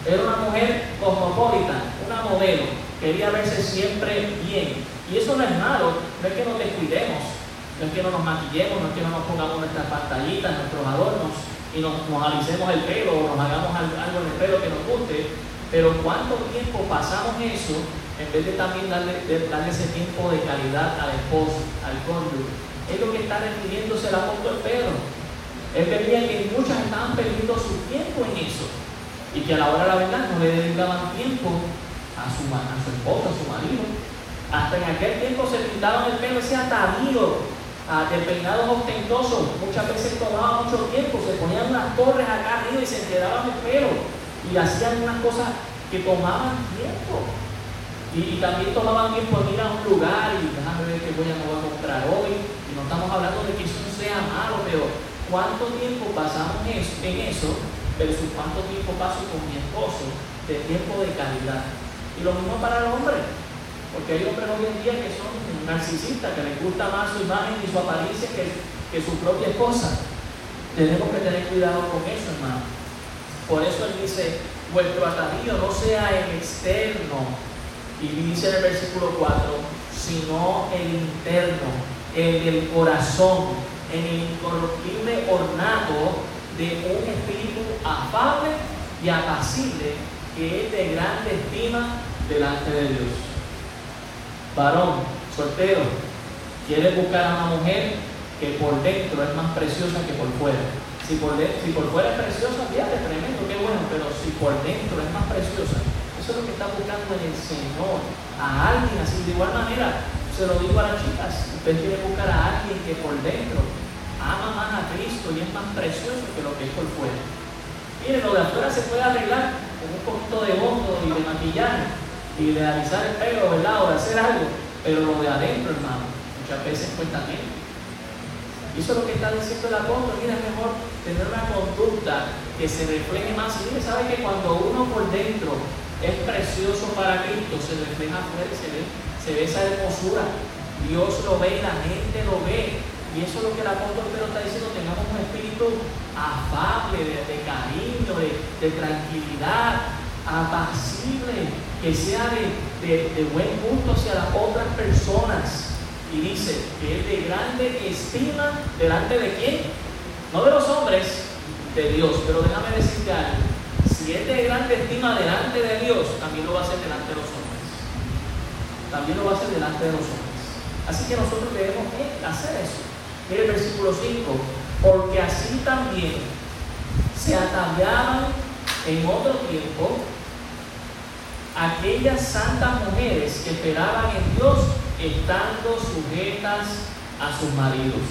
Era una mujer cosmopolita, una modelo. Quería verse siempre bien. Y eso no es malo, no es que nos descuidemos, no es que no nos maquillemos, no es que no nos pongamos nuestras pantallitas, nuestros adornos y nos, nos el pelo o nos hagamos algo en el pelo que nos guste, pero ¿cuánto tiempo pasamos eso en vez de también darle, darle ese tiempo de calidad al esposo, al cónyuge? Es lo que está refiriéndose el apóstol Pedro. Él veía que muchas estaban perdiendo su tiempo en eso y que a la hora de la verdad no le dedicaban tiempo a su, a su esposa, a su marido. Hasta en aquel tiempo se pintaban el pelo ese atavío a de peinados ostentosos. Muchas veces tomaba mucho tiempo, se ponían unas torres acá arriba y se enredaban el pelo y hacían unas cosas que tomaban tiempo. Y, también tomaban tiempo en ir a un lugar y déjame ver qué voy a, voy a comprar hoy. Y no estamos hablando de que eso sea malo, pero ¿cuánto tiempo pasamos en eso versus cuánto tiempo paso con mi esposo de tiempo de calidad? Y lo mismo para el hombre. Porque hay hombres hoy en día que son narcisistas, que les gusta más su imagen y su apariencia que, que su propia esposa. Tenemos que tener cuidado con eso, hermano. Por eso él dice, vuestro atavío no sea el externo, y dice en el versículo 4, sino el interno, el del corazón, en el incorruptible ornato de un espíritu afable y apacible que es de grande estima delante de Dios. Varón, soltero, quiere buscar a una mujer que por dentro es más preciosa que por fuera si por, si por fuera es preciosa, fíjate, tremendo, qué bueno, pero si por dentro es más preciosa, eso es lo que está buscando en el Señor, a alguien así. De igual manera, se lo digo a las chicas, usted quiere buscar a alguien que por dentro ama más a Cristo y es más precioso que lo que es por fuera. Mire, lo de afuera se puede arreglar con un poquito de bondo y de maquillaje y de alisar el pelo, ¿verdad? O de hacer algo, pero lo de adentro, hermano, muchas veces cuesta menos. Y eso es lo que está diciendo el apóstol. Mira, es mejor tener una conducta que se refleje más. Y mire, sabe que cuando uno por dentro es precioso para Cristo, se refleja afuera y se ve, se ve esa hermosura. Dios lo ve la gente lo ve. Y eso es lo que el apóstol Pedro está diciendo, tengamos un espíritu afable, de, cariño, de, tranquilidad, apacible, que sea de, buen gusto hacia las otras personas y dice que es de grande estima delante de quién? No de los hombres, de Dios. Pero déjame decirte algo. Si es de grande estima delante de Dios, también lo va a hacer delante de los hombres. También lo va a hacer delante de los hombres. Así que nosotros debemos hacer eso. Mire el versículo 5. Porque así también se ataviaban en otro tiempo aquellas santas mujeres que esperaban en Dios estando sujetas a sus maridos.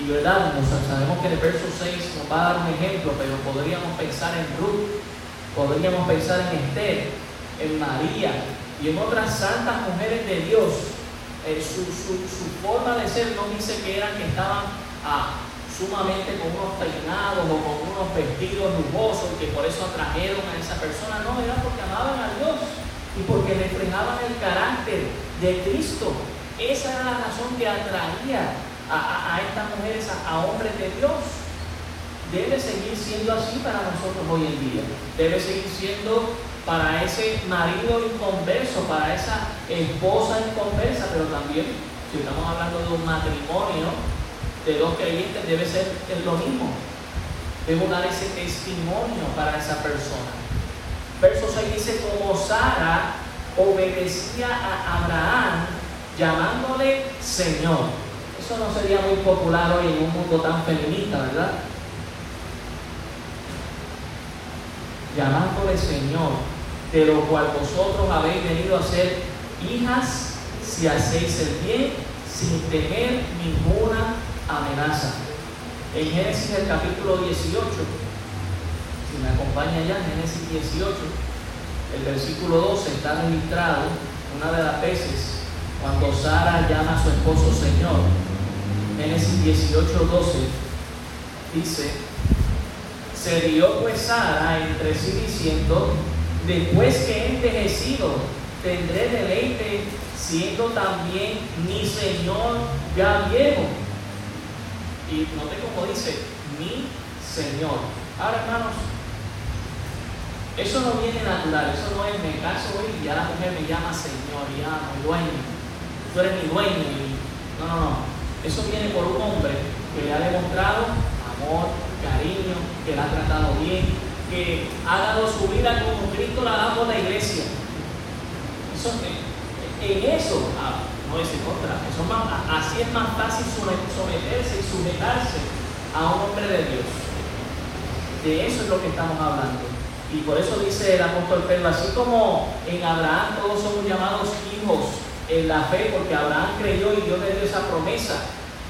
Y verdad, sabemos que en el verso 6 nos va a dar un ejemplo, pero podríamos pensar en Ruth, podríamos pensar en Esther, en María y en otras santas mujeres de Dios. Eh, su, su, forma de ser no dice que eran que estaban ah, sumamente con unos peinados o con unos vestidos lujosos que por eso atrajeron a esa persona. No, era porque amaban a Dios y porque reflejaban el carácter de Cristo. Esa era la razón que atraía a, estas mujeres, a, hombres de Dios. Debe seguir siendo así para nosotros hoy en día. Debe seguir siendo para ese marido inconverso, para esa esposa inconversa, pero también, si estamos hablando de un matrimonio de dos creyentes, debe ser lo mismo. Debo dar ese testimonio para esa persona. Verso 6 dice, como Sara obedecía a Abraham llamándole Señor. Eso no sería muy popular hoy en un mundo tan feminista, ¿verdad? Llamándole Señor de lo cual vosotros habéis venido a ser hijas si hacéis el bien sin temer ninguna amenaza. En Génesis el capítulo 18, si me acompaña ya, Génesis 18, el versículo 12 está registrado una de las veces cuando Sara llama a su esposo Señor. Génesis 18, 12 dice, se dio pues Sara entre sí diciendo, después que he envejecido, tendré deleite, siendo también mi Señor ya viejo. Y note como dice, mi Señor. Ahora, hermanos, eso no viene natural, eso no es me caso hoy y ya la mujer me llama Señor, ya mi dueño, tú eres mi dueño. No, no, no. Eso viene por un hombre que le ha demostrado amor, cariño, que la ha tratado bien, que ha dado su vida como Cristo la ha dado a la iglesia. Eso, en eso, ah, no es en contra, eso así es más fácil someterse y sujetarse a un hombre de Dios. De eso es lo que estamos hablando. Y por eso dice el apóstol Pedro, así como en Abraham todos somos llamados hijos en la fe, porque Abraham creyó y Dios le dio esa promesa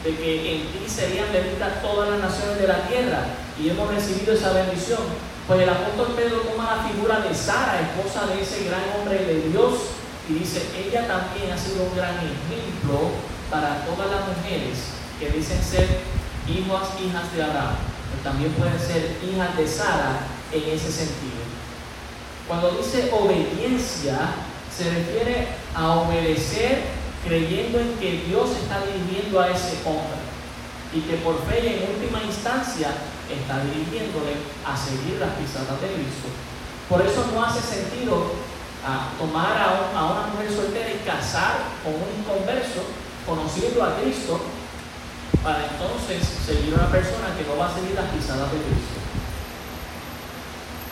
de que en ti serían benditas todas las naciones de la tierra y hemos recibido esa bendición. Pues el apóstol Pedro toma la figura de Sara, esposa de ese gran hombre de Dios, y dice, ella también ha sido un gran ejemplo para todas las mujeres que dicen ser hijas, hijas de Abraham, pero también pueden ser hijas de Sara en ese sentido. Cuando dice obediencia, se refiere a obedecer creyendo en que Dios está dirigiendo a ese hombre y que por fe y en última instancia está dirigiéndole a seguir las pisadas de Cristo. Por eso no hace sentido ah, tomar a, una mujer soltera y casar con un inconverso, conociendo a Cristo, para entonces seguir a una persona que no va a seguir las pisadas de Cristo.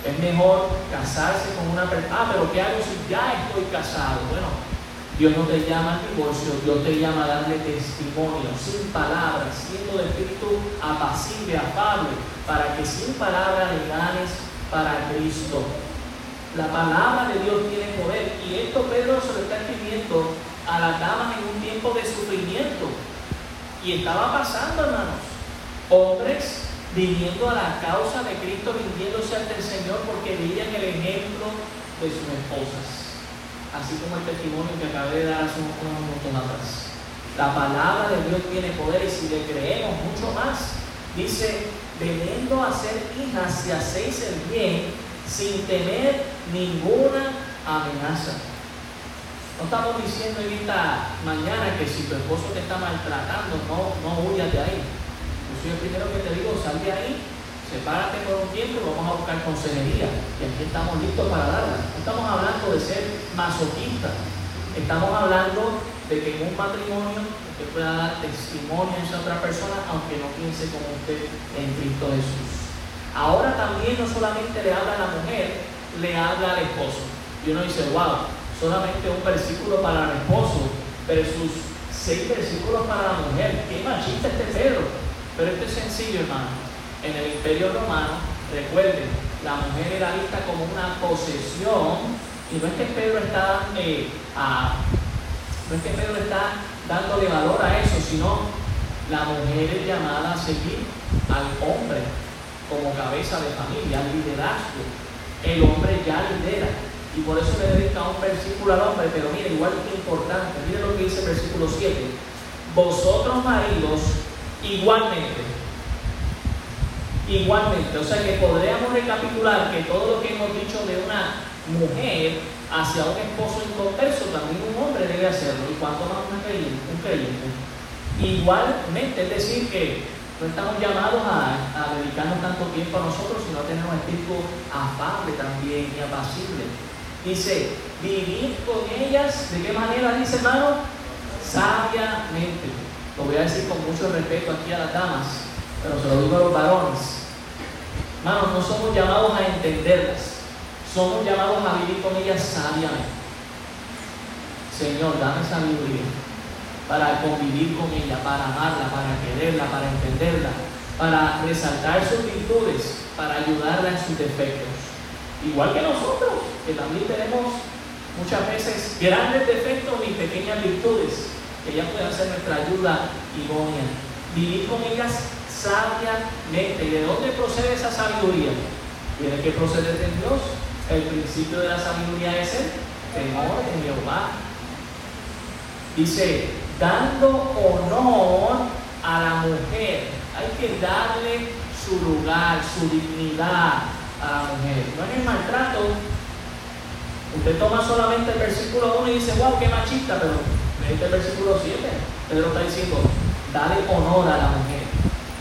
Es mejor casarse con una persona, ah, pero ¿qué hago si ya estoy casado? Bueno, Dios no te llama al divorcio, Dios te llama a darle testimonio, sin palabras, siendo de espíritu apacible, afable, para que sin palabras le ganes para Cristo. La palabra de Dios tiene poder y esto Pedro se lo está escribiendo a las damas en un tiempo de sufrimiento. Y estaba pasando, hermanos, hombres viniendo a la causa de Cristo, rindiéndose ante el Señor porque veían el ejemplo de sus esposas así como el testimonio que acabé de dar hace unos minutos atrás. La palabra de Dios tiene poder y si le creemos mucho más, dice, veniendo a ser hijas si hacéis el bien sin tener ninguna amenaza. No estamos diciendo en esta mañana que si tu esposo te está maltratando, no, no huyas de ahí. Yo soy el primero que te digo, sal de ahí sepárate por un tiempo y vamos a buscar consejería. Y aquí estamos listos para darla. No estamos hablando de ser masoquistas. Estamos hablando de que en un matrimonio usted pueda dar testimonio a esa otra persona, aunque no piense como usted en Cristo Jesús. Ahora también no solamente le habla a la mujer, le habla al esposo. Y uno dice, wow, solamente un versículo para el esposo, versus seis versículos para la mujer. Qué machista este Pedro. Pero esto es sencillo, hermano en el imperio romano, recuerden, la mujer era vista como una posesión, y no es que Pedro está, eh, no es que Pedro está dándole valor a eso, sino la mujer es llamada a seguir al hombre como cabeza de familia, al liderazgo. El hombre ya lidera. Y por eso le dedica un versículo al hombre, pero mire, igual que importante, mire lo que dice el versículo 7. Vosotros maridos, igualmente. Igualmente, o sea que podríamos recapitular que todo lo que hemos dicho de una mujer hacia un esposo inconverso, también un hombre debe hacerlo, y cuanto más un creyente. Igualmente, es decir, que no estamos llamados a, dedicarnos tanto tiempo a nosotros, sino a tener un espíritu afable también y apacible. Dice, vivir con ellas, ¿de qué manera dice hermano? Sabiamente. Lo voy a decir con mucho respeto aquí a las damas, pero se lo digo a los varones. Hermanos, no somos llamados a entenderlas, somos llamados a vivir con ellas sabiamente. Señor, dame sabiduría para convivir con ella, para amarla, para quererla, para entenderla, para resaltar sus virtudes, para ayudarla en sus defectos. Igual que nosotros, que también tenemos muchas veces grandes defectos y pequeñas virtudes, que ella puedan ser nuestra ayuda idónea. Vivir con ellas sabiamente. ¿Y de dónde procede esa sabiduría? Tiene que proceder de Dios. El principio de la sabiduría es el temor de Jehová. Dice, dando honor a la mujer. Hay que darle su lugar, su dignidad a la mujer. No es el maltrato. Usted toma solamente el versículo 1 y dice, wow, qué machista, pero este versículo 7, Pedro está diciendo, dale honor a la mujer,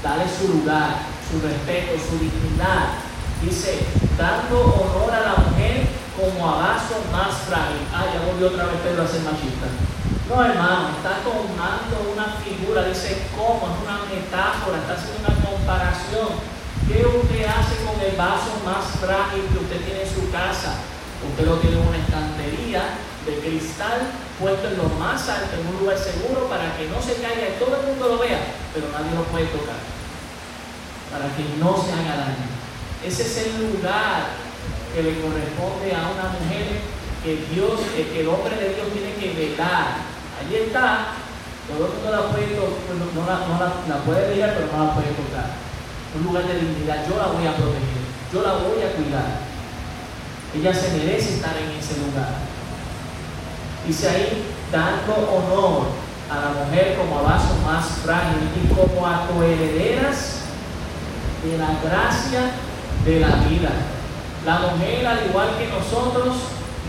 dale su lugar, su respeto, su dignidad. Dice, dando honor a la mujer como a vaso más frágil. Ah, ya volvió otra vez Pedro a ser machista. No, hermano, está tomando una figura, dice cómo, es una metáfora, está haciendo una comparación. ¿Qué usted hace con el vaso más frágil que usted tiene en su casa? Usted lo tiene en una estantería de cristal puesto en lo más alto, en un lugar seguro, para que no se caiga y todo el mundo lo vea, pero nadie lo puede tocar, para que no se haga daño. Ese es el lugar que le corresponde a una mujer que Dios, que el hombre de Dios tiene que velar Allí está, todo el mundo la puede, pues, no, la, puede mirar, pero no la puede tocar. Un lugar de dignidad, yo la voy a proteger, yo la voy a cuidar. Ella se merece estar en ese lugar. Dice ahí, dando honor a la mujer como a vaso más frágil y como a coherederas de la gracia de la vida. La mujer, al igual que nosotros,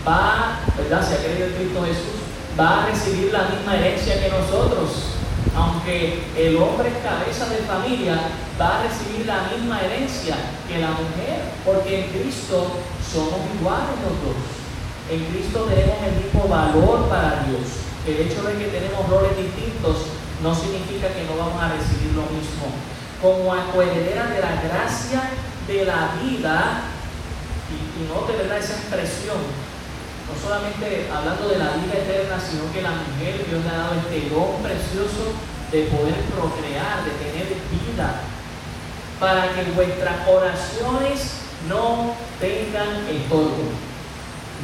va, ¿verdad? Se ha creído en Cristo Jesús, va a recibir la misma herencia que nosotros. Aunque el hombre es cabeza de familia, va a recibir la misma herencia que la mujer, porque en Cristo somos iguales los dos. En Cristo tenemos el mismo valor para Dios. El hecho de que tenemos roles distintos no significa que no vamos a recibir lo mismo. Como acoherederas de la gracia de la vida, y, y no te verdad esa expresión, no solamente hablando de la vida eterna, sino que la mujer, Dios le ha dado este don precioso de poder procrear, de tener vida, para que vuestras oraciones no tengan estorbo.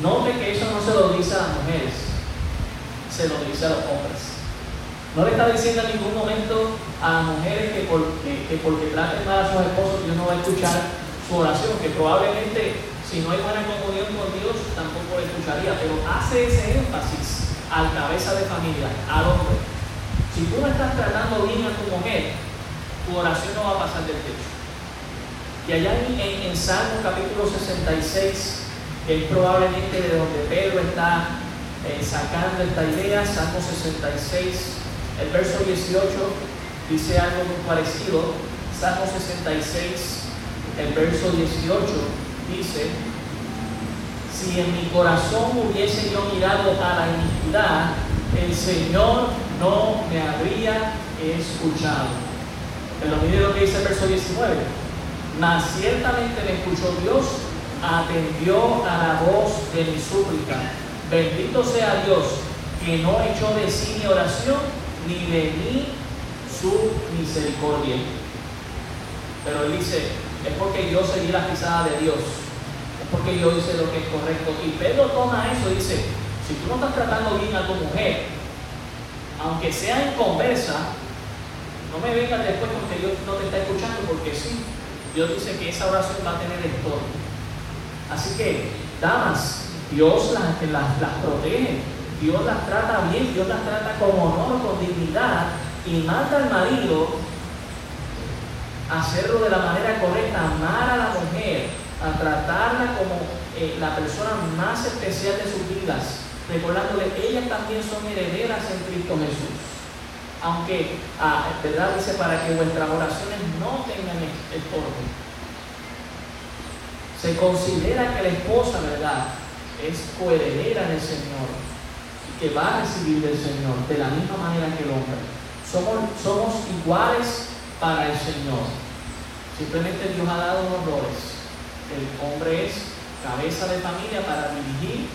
Note que eso no se lo dice a las mujeres, se lo dice a los hombres. No le está diciendo en ningún momento a las mujeres que porque, que porque traten mal a sus esposos Dios no va a escuchar su oración, que probablemente si no hay buena comunión con Dios, tampoco lo escucharía, pero hace ese énfasis al cabeza de familia, al hombre. Si tú no estás tratando bien a tu mujer, tu oración no va a pasar del techo. Y allá en, en, Salmo capítulo 66, que es probablemente de donde Pedro está eh, sacando esta idea, Salmo 66, el verso 18 dice algo parecido, Salmo 66, el verso 18 dice, si en mi corazón hubiese yo mirado a la iniquidad, el Señor no me habría escuchado. Pero mire lo que dice el verso 19. Mas ciertamente me escuchó Dios, atendió a la voz de mi súplica. Bendito sea Dios, que no echó de sí mi oración, ni de mí su misericordia. Pero él dice, es porque yo seguí la pisada de Dios, es porque yo hice lo que es correcto. Y Pedro toma eso y dice, si tú no estás tratando bien a tu mujer, aunque sea en conversa, no me vengas después porque Dios no te está escuchando, porque sí, Dios dice que esa oración va a tener todo. Así que, damas, Dios las, protege, Dios las trata bien, Dios las trata con honor, con dignidad, y manda al marido hacerlo de la manera correcta, amar a la mujer, a tratarla como eh, la persona más especial de sus vidas, recordándole, ellas también son herederas en Cristo Jesús. Aunque, ah, ¿verdad? Dice, para que vuestras oraciones no tengan estorbo. Se considera que la esposa, ¿verdad? Es coheredera del Señor y que va a recibir del Señor de la misma manera que el hombre. Somos, somos iguales para el Señor. Simplemente Dios ha dado unos roles. El hombre es cabeza de familia para dirigir,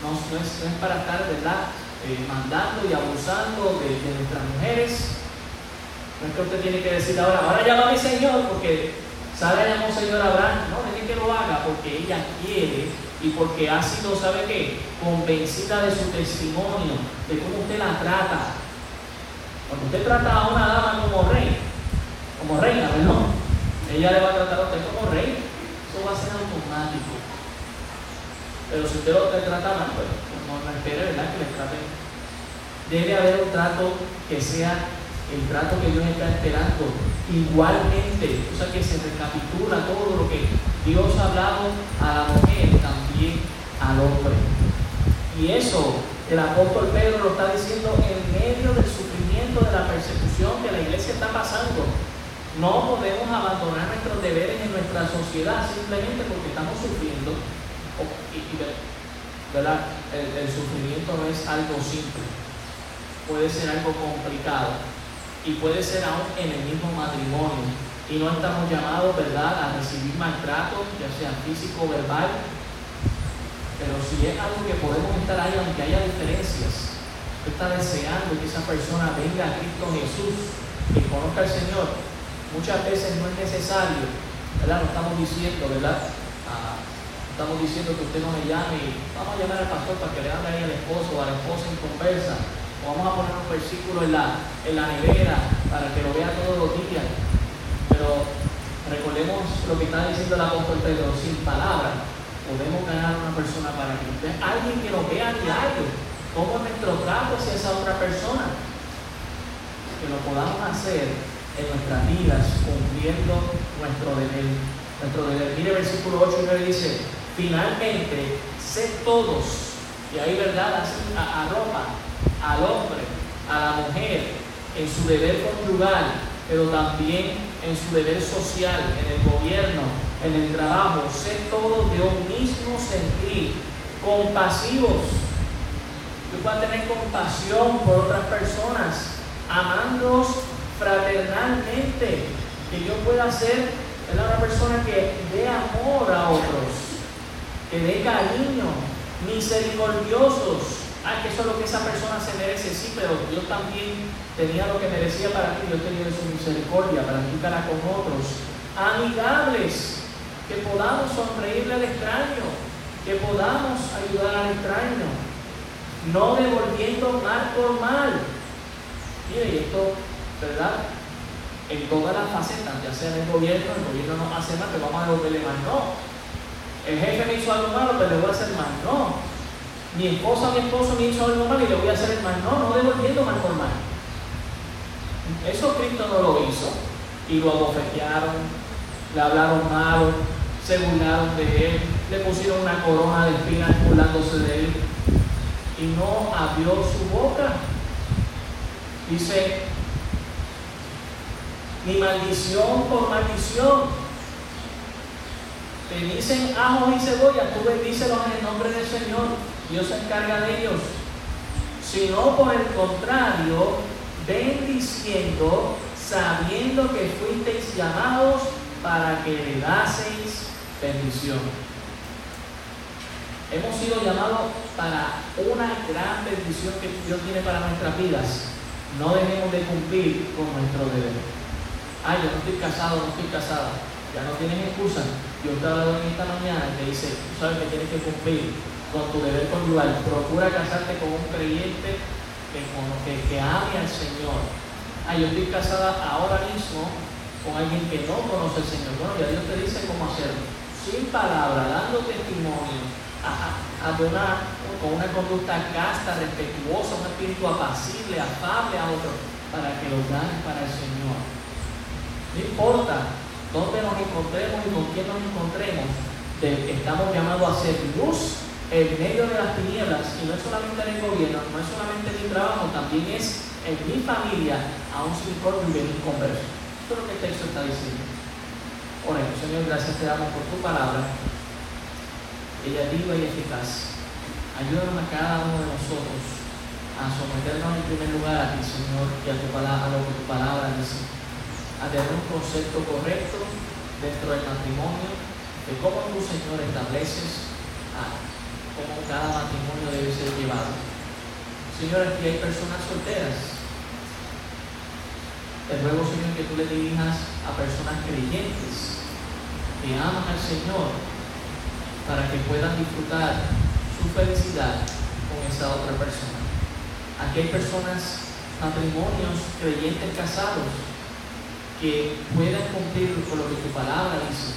no, es, para estar, ¿verdad? Eh, mandando y abusando de, nuestras mujeres. No es que usted tiene que decir ahora, ahora llama a mi Señor, porque Sara llamó Señor Abraham. No, tiene que lo haga porque ella quiere y porque ha sido, ¿sabe qué? Convencida de su testimonio, de cómo usted la trata. Cuando usted trata a una dama como rey, como reina, ¿verdad? Ella le va a tratar a usted como rey. Eso va a ser automático. Pero si usted lo trata mal, pues no, no espere, ¿verdad? Que le traten. Debe haber un trato que sea el trato que Dios está esperando. Igualmente, o sea que se recapitula todo lo que Dios ha hablado a la mujer, también al hombre. Y eso el apóstol Pedro lo está diciendo en medio del sufrimiento de la persecución que la iglesia está pasando. No podemos abandonar nuestros deberes en nuestra sociedad simplemente porque estamos sufriendo el, sufrimiento no es algo simple, puede ser algo complicado y puede ser aún en el mismo matrimonio. Y no estamos llamados, ¿verdad?, a recibir maltrato, ya sea físico o verbal, pero si es algo que podemos estar ahí, aunque haya diferencias, está deseando que esa persona venga a Cristo Jesús, y conozca al Señor, muchas veces no es necesario, ¿verdad? No estamos diciendo, ¿verdad? estamos diciendo que usted no me llame vamos a llamar al pastor para que le hable ahí al esposo o a la esposa en conversa. Vamos a poner un versículo en la, en la nevera para que lo vea todos los días. Pero recordemos lo que está diciendo el apóstol Pedro, sin palabras podemos ganar a una persona para usted, alguien que lo vea diario, cómo es nuestro trato hacia esa otra persona. Que lo podamos hacer en nuestras vidas cumpliendo nuestro deber. Nuestro deber. Mire versículo 8 y 9 dice, Finalmente, sé todos, y ahí verdad arropa al hombre, a la mujer, en su deber conyugal, pero también en su deber social, en el gobierno, en el trabajo. Sé todos de un mismo sentir, compasivos. Que pueda tener compasión por otras personas, amándolos fraternalmente. Que yo pueda ser una persona que dé amor a otros que dé cariño, misericordiosos. Ah, que eso es lo que esa persona se merece, sí, pero Dios también tenía lo que merecía para ti, Dios tenía su misericordia para para con otros. Amigables, que podamos sonreírle al extraño, que podamos ayudar al extraño, no devolviendo mal por mal. Mire, y esto, ¿verdad? En todas las facetas, ya sea en el gobierno, el gobierno no hace mal, pero vamos a devolverle mal. No, el jefe me hizo algo malo, pero le voy a hacer mal. No. Mi esposa, mi esposo me hizo algo malo y le voy a hacer mal. No, no devolviendo mal por mal. Eso Cristo no lo hizo. Y lo abofetearon, le hablaron malo, se burlaron de él, le pusieron una corona de espinas burlándose de él. Y no abrió su boca. Dice, ni maldición por maldición te dicen ajos y cebollas, tú bendícelos en el nombre del Señor. Dios se encarga de ellos. Sino por el contrario, bendiciendo, sabiendo que fuisteis llamados para que le daseis bendición. Hemos sido llamados para una gran bendición que Dios tiene para nuestras vidas. No dejemos de cumplir con nuestro deber. Ay, yo no estoy casado, no estoy casada. Ya no tienes excusa Dios te en esta mañana y te dice, tú sabes que tienes que cumplir con tu deber conyugal. Procura casarte con un creyente que, que, que ame al Señor. Ah, yo estoy casada ahora mismo con alguien que no conoce al Señor. Bueno, ya Dios te dice cómo hacerlo. Sin palabra, dando testimonio, una, con una conducta casta, respetuosa, un espíritu apacible, afable a otro, para que lo dan para el Señor. No importa dónde nos encontremos y con quién nos encontremos, estamos llamados a ser luz en medio de las tinieblas, y no es solamente en el gobierno, no es solamente en mi trabajo, también es en mi familia, aún sin y venir converso. Eso es lo que el texto está diciendo. Oremos, Señor, gracias te damos por tu palabra. Ella es viva y eficaz. Ayúdanos a cada uno de nosotros a someternos en primer lugar a ti, Señor, y a, tu palabra, a lo que tu palabra dice. A tener un concepto correcto dentro del matrimonio, de cómo tú, Señor, estableces a cómo cada matrimonio debe ser llevado. Señor, aquí hay personas solteras. Te ruego, Señor, que tú le dirijas a personas creyentes que aman al Señor para que puedan disfrutar su felicidad con esa otra persona. Aquí hay personas, matrimonios creyentes casados, que puedan cumplir con lo que tu palabra dice.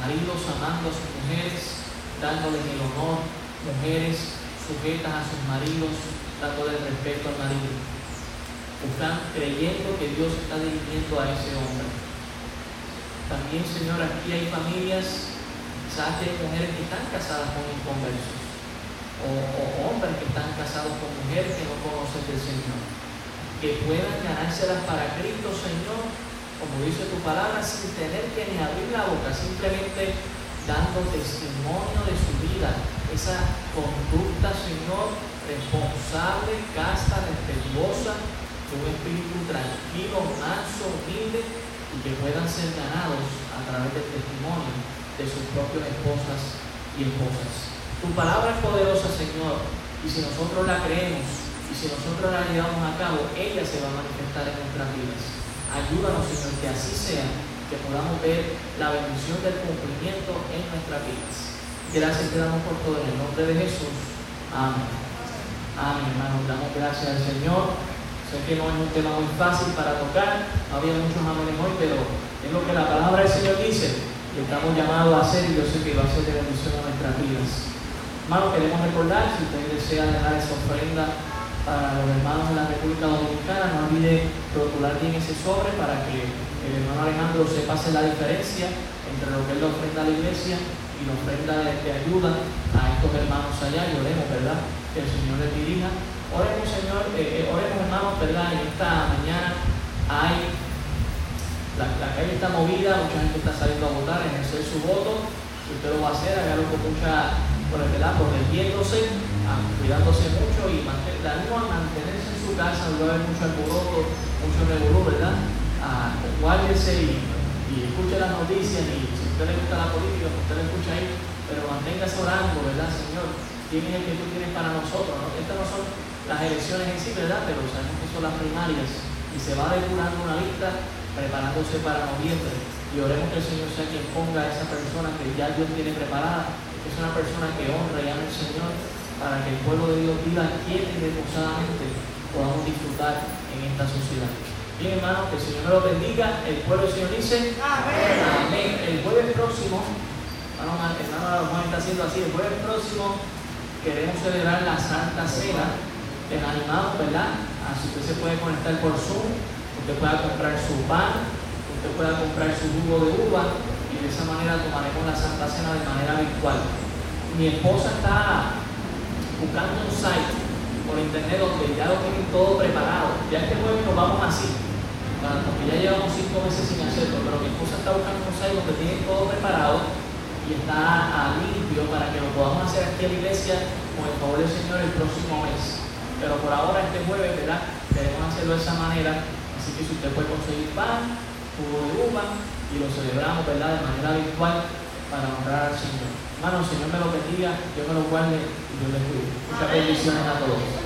Maridos amando a sus mujeres, dándoles el honor, mujeres sujetas a sus maridos, dándole respeto al marido. Están creyendo que Dios está dirigiendo a ese hombre. También, Señor, aquí hay familias, quizás hay mujeres que están casadas con inconversos, o, o hombres que están casados con mujeres que no conocen del Señor, que puedan ganárselas para Cristo, Señor, como dice tu palabra, sin tener que ni abrir la boca, simplemente dando testimonio de su vida, esa conducta, Señor, responsable, casta, respetuosa, con un espíritu tranquilo, manso, humilde, y que puedan ser ganados a través del testimonio de sus propias esposas y esposas. Tu palabra es poderosa, Señor, y si nosotros la creemos, y si nosotros la llevamos a cabo, ella se va a manifestar en nuestras vidas. Ayúdanos, Señor, que así sea que podamos ver la bendición del cumplimiento en nuestras vidas. Gracias te damos por todo en el nombre de Jesús. Amén. Amén, hermanos. Damos gracias al Señor. Sé que no es un tema muy fácil para tocar, no había muchos amores hoy, pero es lo que la palabra del Señor dice que estamos llamados a hacer y yo sé que va a ser de bendición a nuestras vidas. Hermanos, queremos recordar, si usted desea dejar esa ofrenda para los hermanos de la República Dominicana, no olvide rotular bien ese sobre para que el hermano Alejandro se pase la diferencia entre lo que es la ofrenda a la iglesia y la ofrenda de, ayuda a estos hermanos allá y oremos, ¿verdad? Que el Señor les dirija. Oremos, Señor, eh, eh, oremos, hermanos, ¿verdad? En esta mañana hay, la, calle está movida, mucha gente está saliendo a votar, ejercer su voto. Si usted lo va a hacer, hágalo con mucha, por el verdad, protegiéndose, ah, cuidándose mucho y mantener, mantenerse en su casa, no va a haber mucho alboroto, mucho revolú, ¿verdad? Ah, guárdese y, y, escuche las noticias y si a usted le gusta la política, pues usted la escucha ahí, pero manténgase orando, ¿verdad, Señor? ¿Quién es el que tú tienes para nosotros? ¿no? Estas no son las elecciones en sí, ¿verdad? Pero sabemos que son las primarias y se va depurando una lista preparándose para noviembre. Y oremos que el Señor sea quien ponga a esa persona que ya Dios tiene preparada, que es una persona que honra y ama al Señor, para que el pueblo de Dios viva quieta y reposadamente podamos disfrutar en esta sociedad. Bien, hermanos, que el Señor me lo bendiga. El pueblo del Señor dice: Amén. Amén. El jueves próximo, hermano, hermano Juan está haciendo así. El jueves próximo queremos celebrar la Santa Cena. Les animamos, ¿verdad? Así usted se puede conectar por Zoom, usted pueda comprar su pan, usted pueda comprar su jugo de uva y de esa manera tomaremos la Santa Cena de manera virtual. Mi esposa está buscando un site por internet donde ya lo tienen todo preparado. Ya este jueves nos vamos así porque ya llevamos cinco meses sin hacerlo, pero mi esposa está buscando un site donde tiene todo preparado y está a limpio para que lo podamos hacer aquí en la iglesia con el favor del Señor el próximo mes. Pero por ahora, este jueves, ¿verdad? Queremos hacerlo de esa manera, así que si usted puede conseguir pan, jugo de uva y lo celebramos, ¿verdad? De manera virtual para honrar al Señor. Hermano, el Señor me lo bendiga, Dios me lo guarde y Dios le cuide. Muchas bendiciones a todos.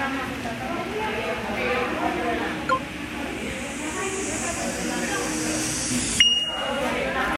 Gracias.